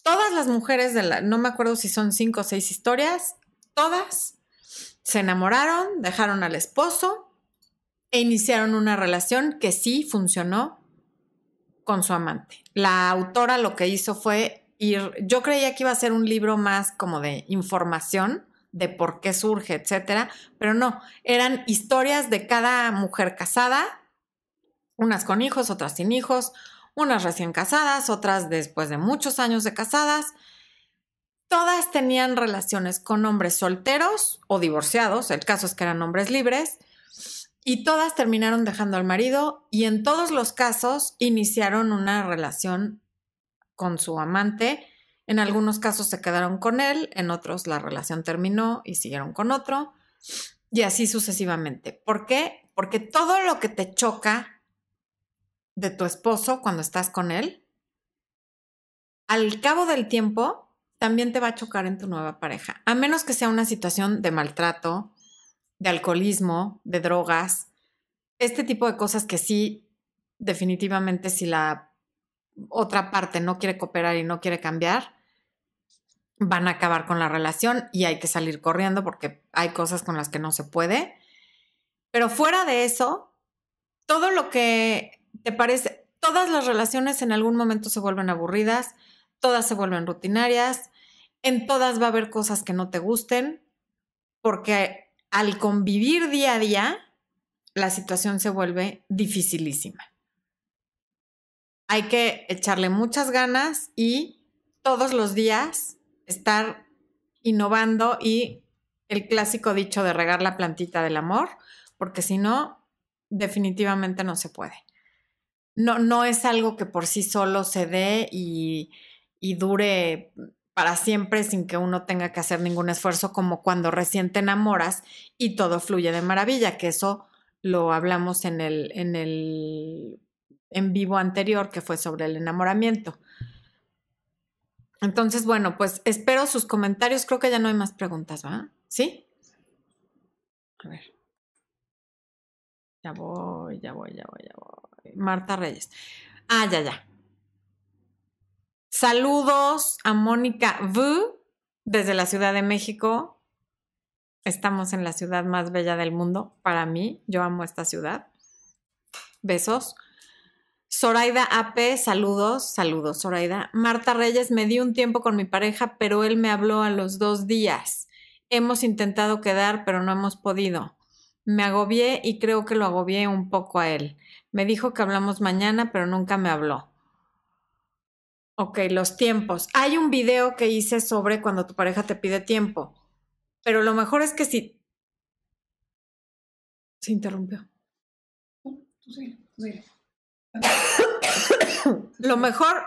todas las mujeres de la, no me acuerdo si son cinco o seis historias, todas se enamoraron, dejaron al esposo e iniciaron una relación que sí funcionó con su amante. La autora lo que hizo fue ir, yo creía que iba a ser un libro más como de información de por qué surge, etcétera, pero no, eran historias de cada mujer casada, unas con hijos, otras sin hijos, unas recién casadas, otras después de muchos años de casadas, Todas tenían relaciones con hombres solteros o divorciados, el caso es que eran hombres libres, y todas terminaron dejando al marido y en todos los casos iniciaron una relación con su amante. En algunos casos se quedaron con él, en otros la relación terminó y siguieron con otro, y así sucesivamente. ¿Por qué? Porque todo lo que te choca de tu esposo cuando estás con él, al cabo del tiempo también te va a chocar en tu nueva pareja, a menos que sea una situación de maltrato, de alcoholismo, de drogas, este tipo de cosas que sí, definitivamente si la otra parte no quiere cooperar y no quiere cambiar, van a acabar con la relación y hay que salir corriendo porque hay cosas con las que no se puede. Pero fuera de eso, todo lo que te parece, todas las relaciones en algún momento se vuelven aburridas, todas se vuelven rutinarias, en todas va a haber cosas que no te gusten, porque al convivir día a día, la situación se vuelve dificilísima. Hay que echarle muchas ganas y todos los días estar innovando y el clásico dicho de regar la plantita del amor, porque si no, definitivamente no se puede. No, no es algo que por sí solo se dé y, y dure para siempre sin que uno tenga que hacer ningún esfuerzo, como cuando recién te enamoras y todo fluye de maravilla, que eso lo hablamos en el, en el en vivo anterior, que fue sobre el enamoramiento. Entonces, bueno, pues espero sus comentarios. Creo que ya no hay más preguntas, ¿va? ¿Sí? A ver. Ya voy, ya voy, ya voy, ya voy. Marta Reyes. Ah, ya, ya. Saludos a Mónica V desde la Ciudad de México. Estamos en la ciudad más bella del mundo para mí. Yo amo esta ciudad. Besos. Zoraida AP, saludos, saludos, Zoraida. Marta Reyes, me di un tiempo con mi pareja, pero él me habló a los dos días. Hemos intentado quedar, pero no hemos podido. Me agobié y creo que lo agobié un poco a él. Me dijo que hablamos mañana, pero nunca me habló. Ok, los tiempos. Hay un video que hice sobre cuando tu pareja te pide tiempo, pero lo mejor es que si... Se interrumpió. Lo mejor,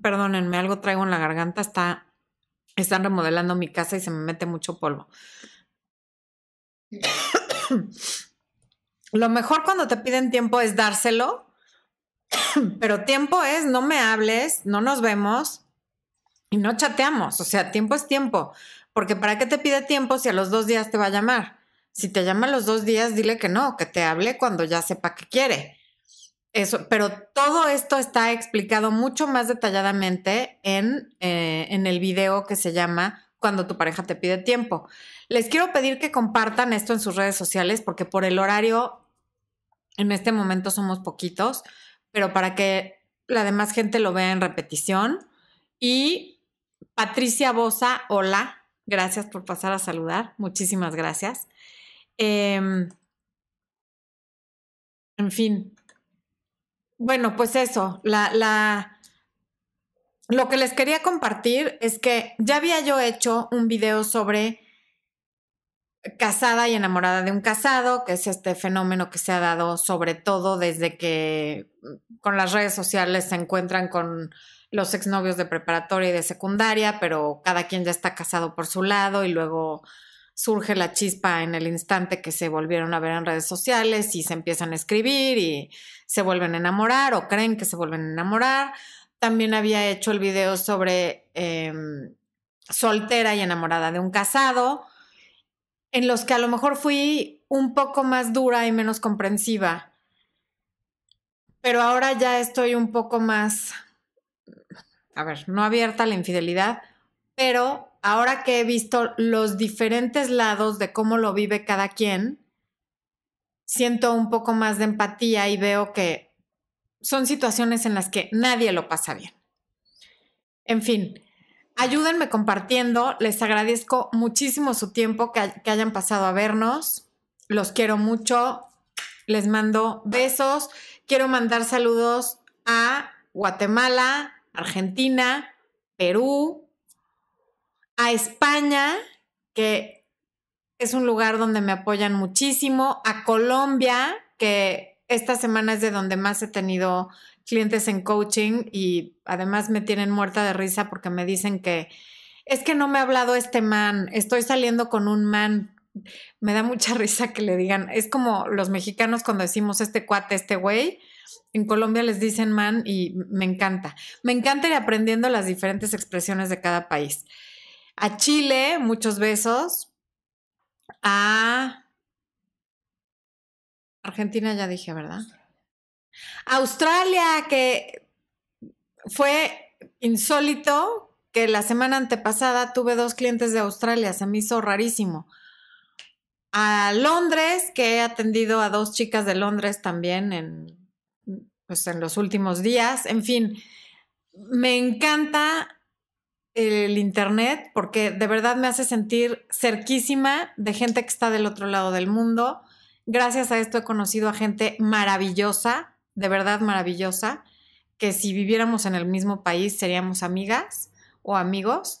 perdónenme, algo traigo en la garganta, está, están remodelando mi casa y se me mete mucho polvo. Lo mejor cuando te piden tiempo es dárselo, [COUGHS] pero tiempo es no me hables, no nos vemos y no chateamos. O sea, tiempo es tiempo, porque ¿para qué te pide tiempo si a los dos días te va a llamar? Si te llama a los dos días, dile que no, que te hable cuando ya sepa que quiere. Eso, pero todo esto está explicado mucho más detalladamente en, eh, en el video que se llama Cuando tu pareja te pide tiempo. Les quiero pedir que compartan esto en sus redes sociales porque por el horario en este momento somos poquitos, pero para que la demás gente lo vea en repetición. Y Patricia Bosa, hola, gracias por pasar a saludar, muchísimas gracias. Em, en fin, bueno, pues eso, la, la, lo que les quería compartir es que ya había yo hecho un video sobre casada y enamorada de un casado, que es este fenómeno que se ha dado sobre todo desde que mm, con las redes sociales se encuentran con los exnovios de preparatoria y de secundaria, pero cada quien ya está casado por su lado y luego surge la chispa en el instante que se volvieron a ver en redes sociales y se empiezan a escribir y se vuelven a enamorar o creen que se vuelven a enamorar. También había hecho el video sobre em, soltera y enamorada de un casado, en los que a lo mejor fui un poco más dura y menos comprensiva. Pero ahora ya estoy un poco más, a ver, no abierta a la infidelidad, pero ahora que he visto los diferentes lados de cómo lo vive cada quien, siento un poco más de empatía y veo que son situaciones en las que nadie lo pasa bien. En fin, ayúdenme compartiendo, les agradezco muchísimo su tiempo que, que hayan pasado a vernos, los quiero mucho, les mando besos, quiero mandar saludos a Guatemala, Argentina, Perú, a España, que es un lugar donde me apoyan muchísimo, a Colombia, que esta semana es de donde más he tenido clientes en coaching y además me tienen muerta de risa porque me dicen que es que no me ha hablado este man, estoy saliendo con un man. Me da mucha [LAUGHS] risa que le digan, es como los mexicanos cuando decimos este cuate, este güey, en Colombia les dicen man y me encanta. Me encanta ir aprendiendo las diferentes expresiones de cada país. A Chile, muchos besos. A Argentina ya dije, ¿verdad? Australia, que fue insólito que la semana antepasada tuve dos clientes de Australia, se me hizo rarísimo. A Londres, que he atendido a dos chicas de Londres también en, pues en los últimos días. En fin, me encanta el Internet porque de verdad me hace sentir cerquísima de gente que está del otro lado del mundo. Gracias a esto he conocido a gente maravillosa, de verdad maravillosa, que si viviéramos en el mismo país seríamos amigas o amigos.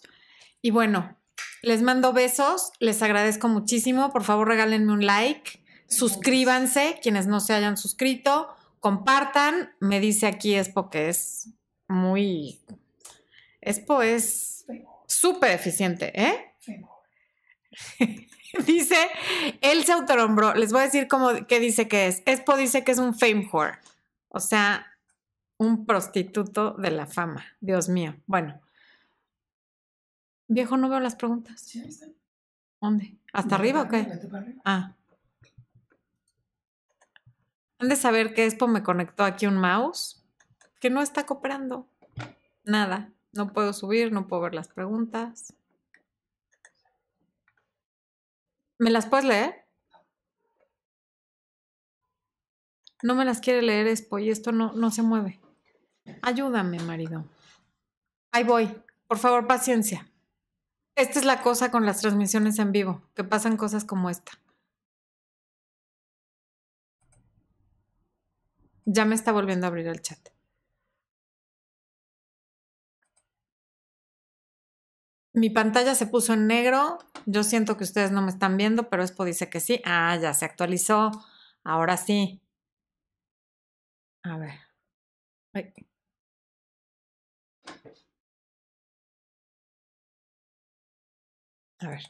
Y bueno, Les mando besos, les agradezco muchísimo. Por favor, regálenme un like, suscríbanse quienes no se hayan suscrito, compartan. Me dice aquí Expo que es muy. Expo es súper eficiente, ¿eh? [LAUGHS] dice, él se autonombró. Les voy a decir cómo, qué dice que es. Expo dice que es un fame whore. O sea, un prostituto de la fama. Dios mío. Bueno. Viejo, no veo las preguntas. Sí, ahí está. ¿Dónde? ¿Hasta arriba o qué? Vete para arriba. Ah. Han de saber que Expo me conectó aquí un mouse que no está cooperando. Nada. No puedo subir, no puedo ver las preguntas. ¿Me las puedes leer? No me las quiere leer Expo y esto no, no se mueve. Ayúdame, marido. Ahí voy. Por favor, paciencia. Esta es la cosa con las transmisiones en vivo, que pasan cosas como esta. Ya me está volviendo a abrir el chat. Mi pantalla se puso en negro. Yo siento que ustedes no me están viendo, pero Expo dice que sí. Ah, ya se actualizó. Ahora sí. A ver. A ver.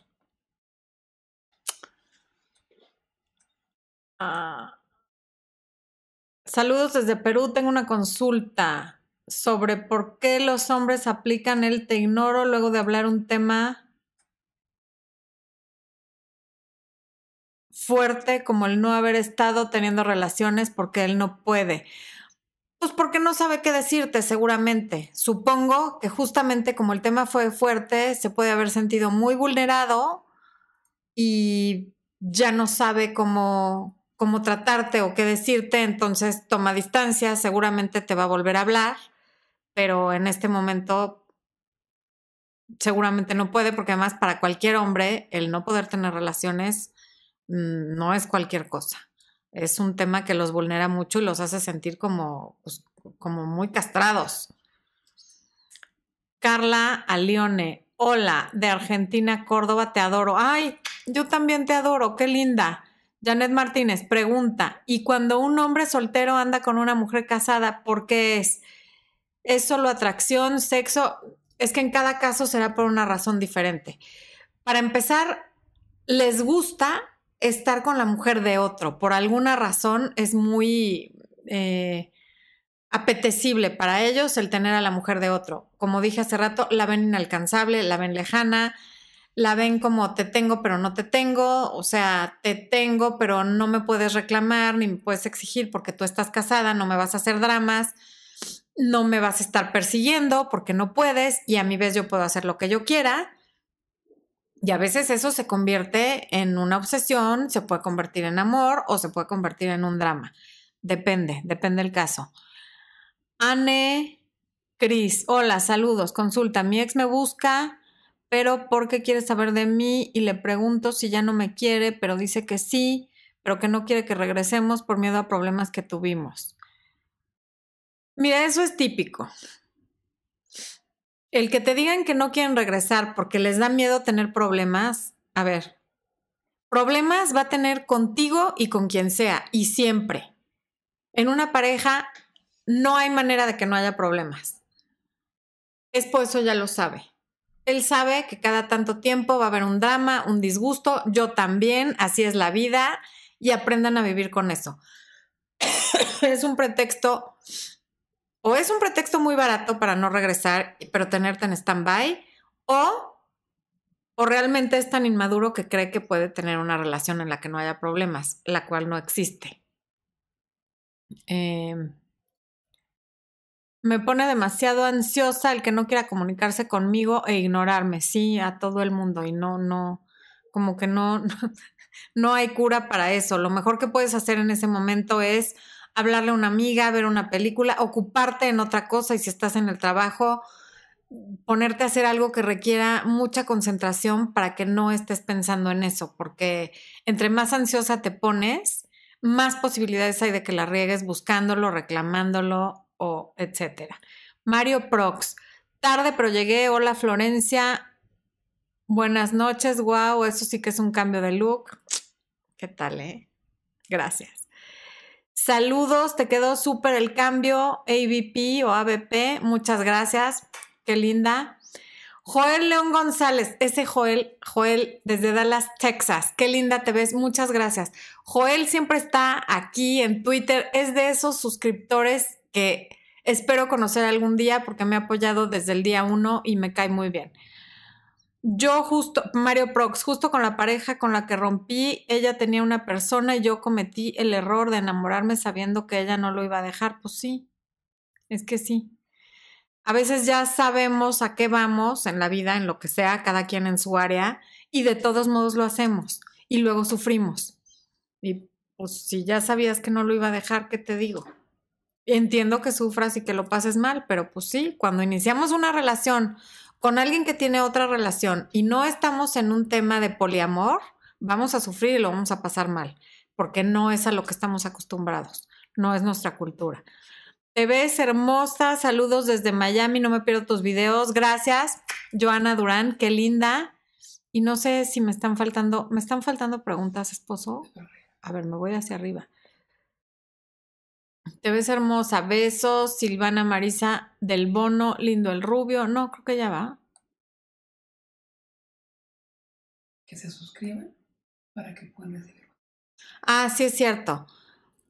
Ah. Saludos desde Perú. Tengo una consulta sobre por qué los hombres aplican el te ignoro luego de hablar un tema fuerte como el no haber estado teniendo relaciones porque él no puede. Pues porque no sabe qué decirte, seguramente. Supongo que justamente como el tema fue fuerte, se puede haber sentido muy vulnerado y ya no sabe cómo, cómo tratarte o qué decirte, entonces toma distancia, seguramente te va a volver a hablar, pero en este momento seguramente no puede, porque además para cualquier hombre el no poder tener relaciones no es cualquier cosa es un tema que los vulnera mucho y los hace sentir como, pues, como muy castrados. Carla Alione, hola, de Argentina, Córdoba, te adoro. Ay, yo también te adoro, qué linda. Janet Martínez pregunta, ¿y cuando un hombre soltero anda con una mujer casada, por qué es? ¿Es solo atracción, sexo? Es que en cada caso será por una razón diferente. Para empezar, les gusta estar con la mujer de otro. Por alguna razón es muy eh, apetecible para ellos el tener a la mujer de otro. Como dije hace rato, la ven inalcanzable, la ven lejana, la ven como te tengo pero no te tengo, o sea, te tengo pero no me puedes reclamar ni me puedes exigir porque tú estás casada, no me vas a hacer dramas, no me vas a estar persiguiendo porque no puedes y a mi vez yo puedo hacer lo que yo quiera. Y a veces eso se convierte en una obsesión, se puede convertir en amor o se puede convertir en un drama. Depende, depende del caso. Anne Cris, hola, saludos, consulta. Mi ex me busca, pero ¿por qué quiere saber de mí? Y le pregunto si ya no me quiere, pero dice que sí, pero que no quiere que regresemos por miedo a problemas que tuvimos. Mira, eso es típico. El que te digan que no quieren regresar porque les da miedo tener problemas, a ver, problemas va a tener contigo y con quien sea, y siempre. En una pareja no hay manera de que no haya problemas. Es por eso ya lo sabe. Él sabe que cada tanto tiempo va a haber un drama, un disgusto, yo también, así es la vida, y aprendan a vivir con eso. [COUGHS] es un pretexto o es un pretexto muy barato para no regresar, pero tenerte en stand-by, o, o realmente es tan inmaduro que cree que puede tener una relación en la que no haya problemas, la cual no existe. Em, me pone demasiado ansiosa el que no quiera comunicarse conmigo e ignorarme, sí, a todo el mundo, y no, no, como que no, [LAUGHS] no hay cura para eso. Lo mejor que puedes hacer en ese momento es hablarle a una amiga, ver una película, ocuparte en otra cosa y si estás en el trabajo, ponerte a hacer algo que requiera mucha concentración para que no estés pensando en eso, porque entre más ansiosa te pones, más posibilidades hay de que la riegues buscándolo, reclamándolo o etcétera. Mario Prox, tarde pero llegué, hola Florencia. Buenas noches, wow, eso sí que es un cambio de look. ¿Qué tal, eh? Gracias. Saludos, te quedó súper el cambio ABP o ABP. Muchas gracias. Qué linda. Joel León González, ese Joel, Joel desde Dallas, Texas. Qué linda te ves. Muchas gracias. Joel siempre está aquí en Twitter. Es de esos suscriptores que espero conocer algún día porque me ha apoyado desde el día uno y me cae muy bien. Yo justo, Mario Prox, justo con la pareja con la que rompí, ella tenía una persona y yo cometí el error de enamorarme sabiendo que ella no lo iba a dejar. Pues sí, es que sí. A veces ya sabemos a qué vamos en la vida, en lo que sea, cada quien en su área, y de todos modos lo hacemos y luego sufrimos. Y pues si ya sabías que no lo iba a dejar, ¿qué te digo? Entiendo que sufras y que lo pases mal, pero pues sí, cuando iniciamos una relación con alguien que tiene otra relación y no estamos en un tema de poliamor, vamos a sufrir y lo vamos a pasar mal, porque no es a lo que estamos acostumbrados, no es nuestra cultura. Te ves hermosa, saludos desde Miami, no me pierdo tus videos, gracias. Joana Durán, qué linda. Y no sé si me están faltando, me están faltando preguntas, esposo. A ver, me voy hacia arriba. Te ves hermosa. Besos, Silvana Marisa del Bono, lindo el rubio. No, creo que ya va. Que se suscriban para que puedan recibir. Ah, sí, es cierto.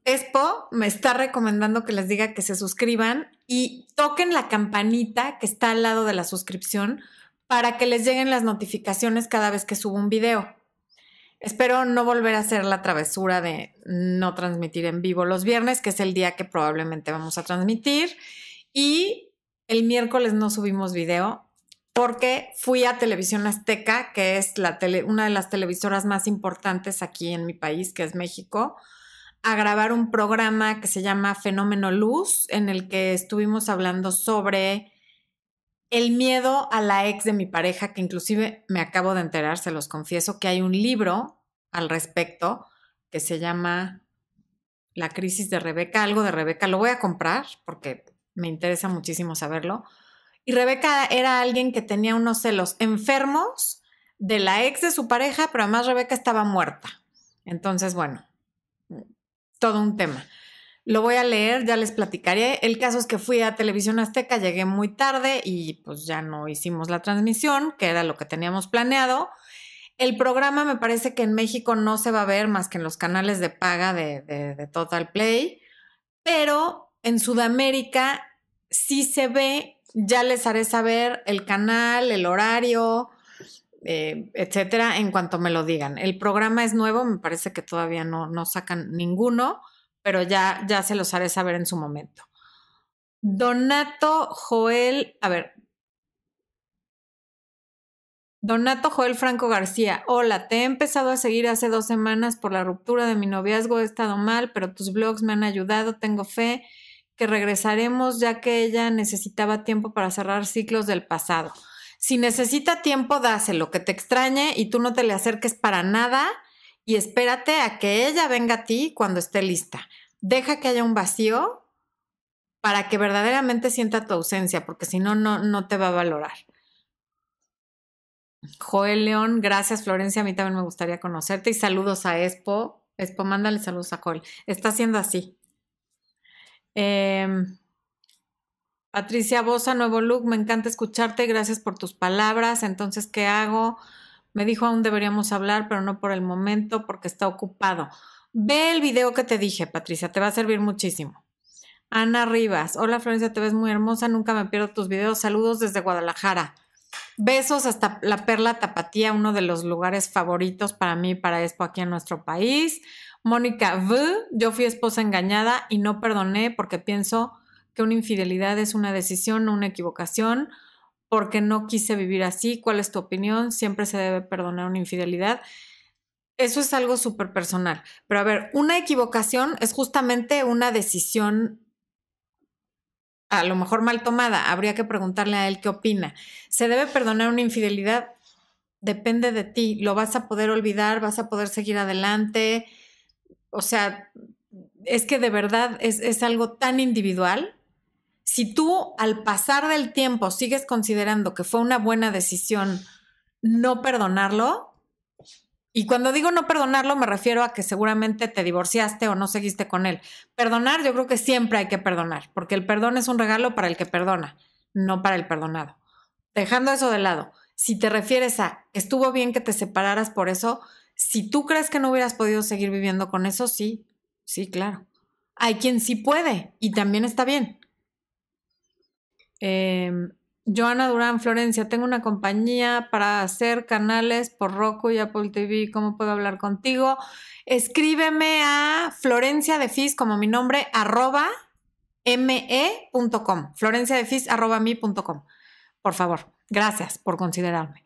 Expo me está recomendando que les diga que se suscriban y toquen la campanita que está al lado de la suscripción para que les lleguen las notificaciones cada vez que subo un video. Espero no volver a hacer la travesura de no transmitir en vivo los viernes, que es el día que probablemente vamos a transmitir. Y el miércoles no subimos video porque fui a Televisión Azteca, que es la una de las televisoras más importantes aquí en mi país, que es México, a grabar un programa que se llama Fenómeno Luz, en el que estuvimos hablando sobre el miedo a la ex de mi pareja, que inclusive me acabo de enterar, se los confieso, que hay un libro al respecto que se llama La crisis de Rebeca, algo de Rebeca. Lo voy a comprar porque me interesa muchísimo saberlo. Y Rebeca era alguien que tenía unos celos enfermos de la ex de su pareja, pero además Rebeca estaba muerta. Entonces, bueno, todo un tema. Lo voy a leer, ya les platicaré. El caso es que fui a Televisión Azteca, llegué muy tarde y pues ya no hicimos la transmisión, que era lo que teníamos planeado. El programa me parece que en México no se va a ver más que en los canales de paga de, Total Play, pero en Sudamérica sí se ve, ya les haré saber el canal, el horario, eh, etcétera, en cuanto me lo digan. El programa es nuevo, me parece que todavía no, no sacan ninguno pero ya, ya se los haré saber en su momento. Donato Joel, a ver. Donato Joel Franco García, hola, te he empezado a seguir hace dos semanas por la ruptura de mi noviazgo, he estado mal, pero tus blogs me han ayudado, tengo fe que regresaremos ya que ella necesitaba tiempo para cerrar ciclos del pasado. Si necesita tiempo, dáselo, que te extrañe y tú no te le acerques para nada y espérate a que ella venga a ti cuando esté lista. Deja que haya un vacío para que verdaderamente sienta tu ausencia, porque si no, no te va a valorar. Joel León, gracias Florencia, a mí también me gustaría conocerte y saludos a Expo. Expo, mándale saludos a Joel. Está haciendo así. Em, Patricia Bosa, nuevo look, me encanta escucharte, gracias por tus palabras. Entonces, ¿qué hago? Me dijo aún deberíamos hablar, pero no por el momento porque está ocupado. Ve el video que te dije, Patricia, te va a servir muchísimo. Ana Rivas, hola Florencia, te ves muy hermosa, nunca me pierdo tus videos. Saludos desde Guadalajara. Besos hasta la Perla Tapatía, uno de los lugares favoritos para mí para Expo aquí en nuestro país. Mónica V, yo fui esposa engañada y no perdoné porque pienso que una infidelidad es una decisión, una equivocación porque no quise vivir así. ¿Cuál es tu opinión? Siempre se debe perdonar una infidelidad. Eso es algo súper personal. Pero a ver, una equivocación es justamente una decisión a lo mejor mal tomada. Habría que preguntarle a él qué opina. ¿Se debe perdonar una infidelidad? Depende de ti. ¿Lo vas a poder olvidar? ¿Vas a poder seguir adelante? O sea, es que de verdad es, es algo tan individual si tú al pasar del tiempo sigues considerando que fue una buena decisión no perdonarlo. Y cuando digo no perdonarlo, me refiero a que seguramente te divorciaste o no seguiste con él. Perdonar, yo creo que siempre hay que perdonar, porque el perdón es un regalo para el que perdona, no para el perdonado. Dejando eso de lado, si te refieres a estuvo bien que te separaras por eso, si tú crees que no hubieras podido seguir viviendo con eso, sí, sí, claro. Hay quien sí puede y también está bien. Eh, Joana Durán, Florencia, tengo una compañía para hacer canales por Roku y Apple TV. ¿Cómo puedo hablar contigo? Escríbeme a Florencia de Fis como mi nombre, arroba me.com. Florencia de Fis, arroba mi.com. Por favor, gracias por considerarme.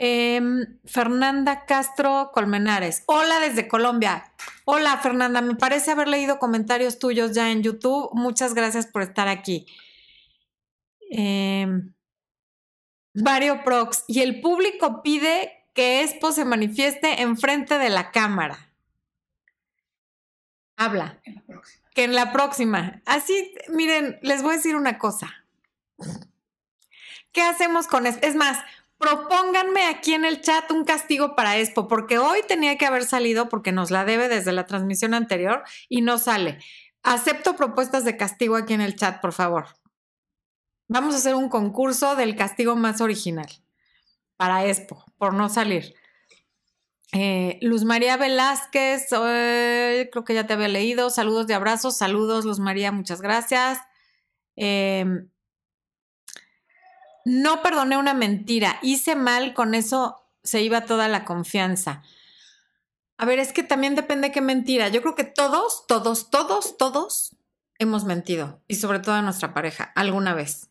Em, Fernanda Castro Colmenares. Hola desde Colombia. Hola Fernanda, me parece haber leído comentarios tuyos ya en YouTube. Muchas gracias por estar aquí. Eh, Mario Prox. Y el público pide que Expo se manifieste enfrente de la cámara. Habla. En la próxima. Que en la próxima. Así, miren, les voy a decir una cosa. ¿Qué hacemos con esto? Es más, propónganme aquí en el chat un castigo para Expo, porque hoy tenía que haber salido porque nos la debe desde la transmisión anterior y no sale. Acepto propuestas de castigo aquí en el chat, por favor. Vamos a hacer un concurso del castigo más original para Expo, por no salir. Eh, Luz María Velázquez, eh, creo que ya te había leído. Saludos de abrazos, saludos Luz María, muchas gracias. Em, no perdoné una mentira, hice mal, con eso se iba toda la confianza. A ver, es que también depende qué mentira. Yo creo que todos, todos, todos, todos hemos mentido y sobre todo a nuestra pareja alguna vez.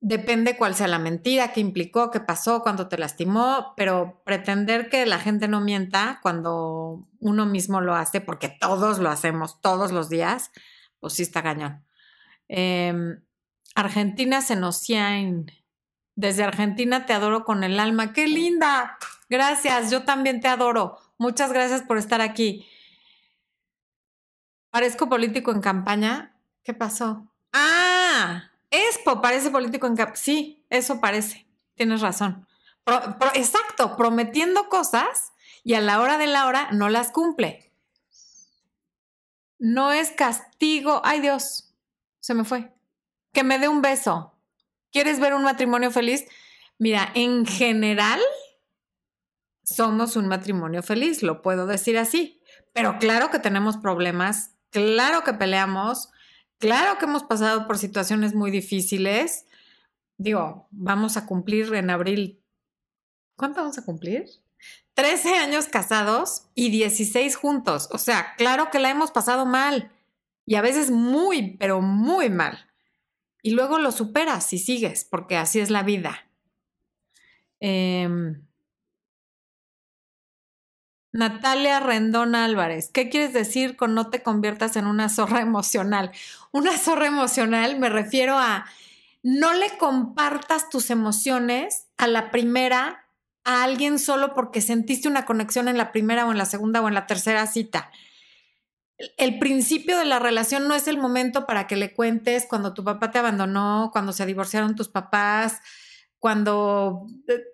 Depende cuál sea la mentira, qué implicó, qué pasó, cuándo te lastimó, pero pretender que la gente no mienta cuando uno mismo lo hace, porque todos lo hacemos todos los días, pues sí está cañón. Eh, Argentina Senocian. Desde Argentina te adoro con el alma. ¡Qué linda! Gracias, yo también te adoro. Muchas gracias por estar aquí. ¿Parezco político en campaña? ¿Qué pasó? ¡Ah! Expo parece político en Sí, eso parece. Tienes razón. exacto, prometiendo cosas y a la hora de la hora no las cumple. No es castigo. Ay Dios, se me fue. Que me dé un beso. ¿Quieres ver un matrimonio feliz? Mira, en general somos un matrimonio feliz, lo puedo decir así. Pero claro que tenemos problemas, claro que peleamos, Claro que hemos pasado por situaciones muy difíciles. Digo, vamos a cumplir en abril. ¿Cuánto vamos a cumplir? 13 años casados y 16 juntos. O sea, claro que la hemos pasado mal. Y a veces muy, pero muy mal. Y luego lo superas y sigues, porque así es la vida. Eh, Natalia Rendón Álvarez, ¿qué quieres decir con no te conviertas en una zorra emocional? Una zorra emocional me refiero a no le compartas tus emociones a la primera a alguien solo porque sentiste una conexión en la primera o en la segunda o en la tercera cita. El principio de la relación no es el momento para que le cuentes cuando tu papá te abandonó, cuando se divorciaron tus papás, cuando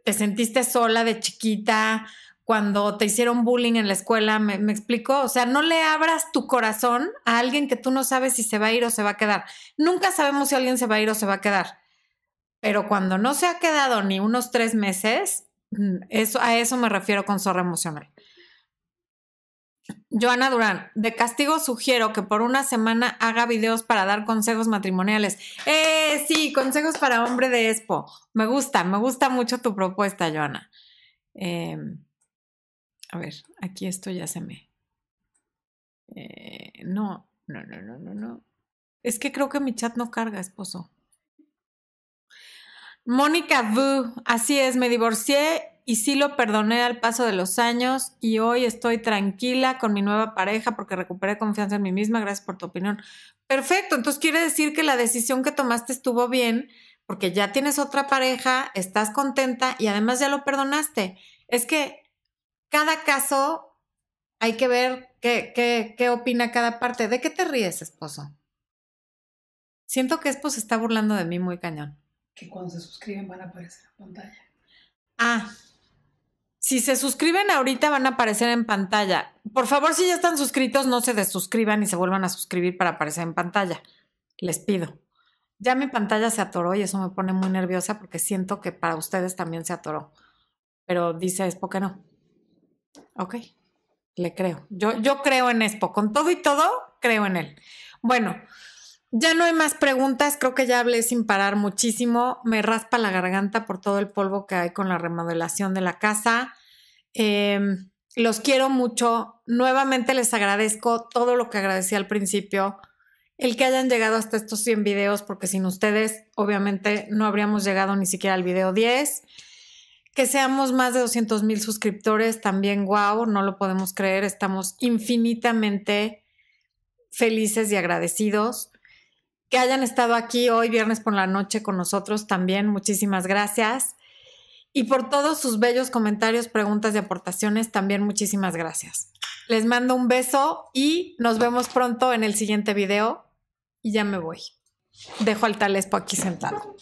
te sentiste sola de chiquita cuando te hicieron bullying en la escuela, ¿me, ¿me, explico? O sea, no le abras tu corazón a alguien que tú no sabes si se va a ir o se va a quedar. Nunca sabemos si alguien se va a ir o se va a quedar. Pero cuando no se ha quedado ni unos tres meses, mm, eso, a eso me refiero con zorra emocional. Joana Durán, de castigo sugiero que por una semana haga videos para dar consejos matrimoniales. Eh, sí, consejos para hombre de Expo. Me gusta, me gusta mucho tu propuesta, Joana. Eh, a ver, aquí esto ya se me... Eh, no, no, no, no, no, no. Es que creo que mi chat no carga, esposo. Mónica Vu, así es, me divorcié y sí lo perdoné al paso de los años y hoy estoy tranquila con mi nueva pareja porque recuperé confianza en mí misma. Gracias por tu opinión. Perfecto, entonces quiere decir que la decisión que tomaste estuvo bien porque ya tienes otra pareja, estás contenta y además ya lo perdonaste. Es que cada caso hay que ver qué, qué, qué opina cada parte. ¿De qué te ríes, esposo? Siento que esposo se está burlando de mí muy cañón. Que cuando se suscriben van a aparecer en pantalla. Ah, Si se suscriben ahorita van a aparecer en pantalla. Por favor, si ya están suscritos, no se desuscriban y se vuelvan a suscribir para aparecer en pantalla. Les pido. Ya mi pantalla se atoró y eso me pone muy nerviosa porque siento que para ustedes también se atoró. Pero dice Expo que no. Ok, le creo. Yo, yo creo en Expo. Con todo y todo, creo en él. Bueno, ya no hay más preguntas, creo que ya hablé sin parar muchísimo, me raspa la garganta por todo el polvo que hay con la remodelación de la casa. Em, los quiero mucho, nuevamente les agradezco todo lo que agradecí al principio, el que hayan llegado hasta estos 100 videos, porque sin ustedes obviamente no habríamos llegado ni siquiera al video 10. Que seamos más de 200 mil suscriptores, también wow, no lo podemos creer, estamos infinitamente felices y agradecidos que hayan estado aquí hoy, viernes por la noche, con nosotros también. Muchísimas gracias. Y por todos sus bellos comentarios, preguntas y aportaciones, también muchísimas gracias. Les mando un beso y nos vemos pronto en el siguiente video. Y ya me voy. Dejo al Talespo aquí sentado.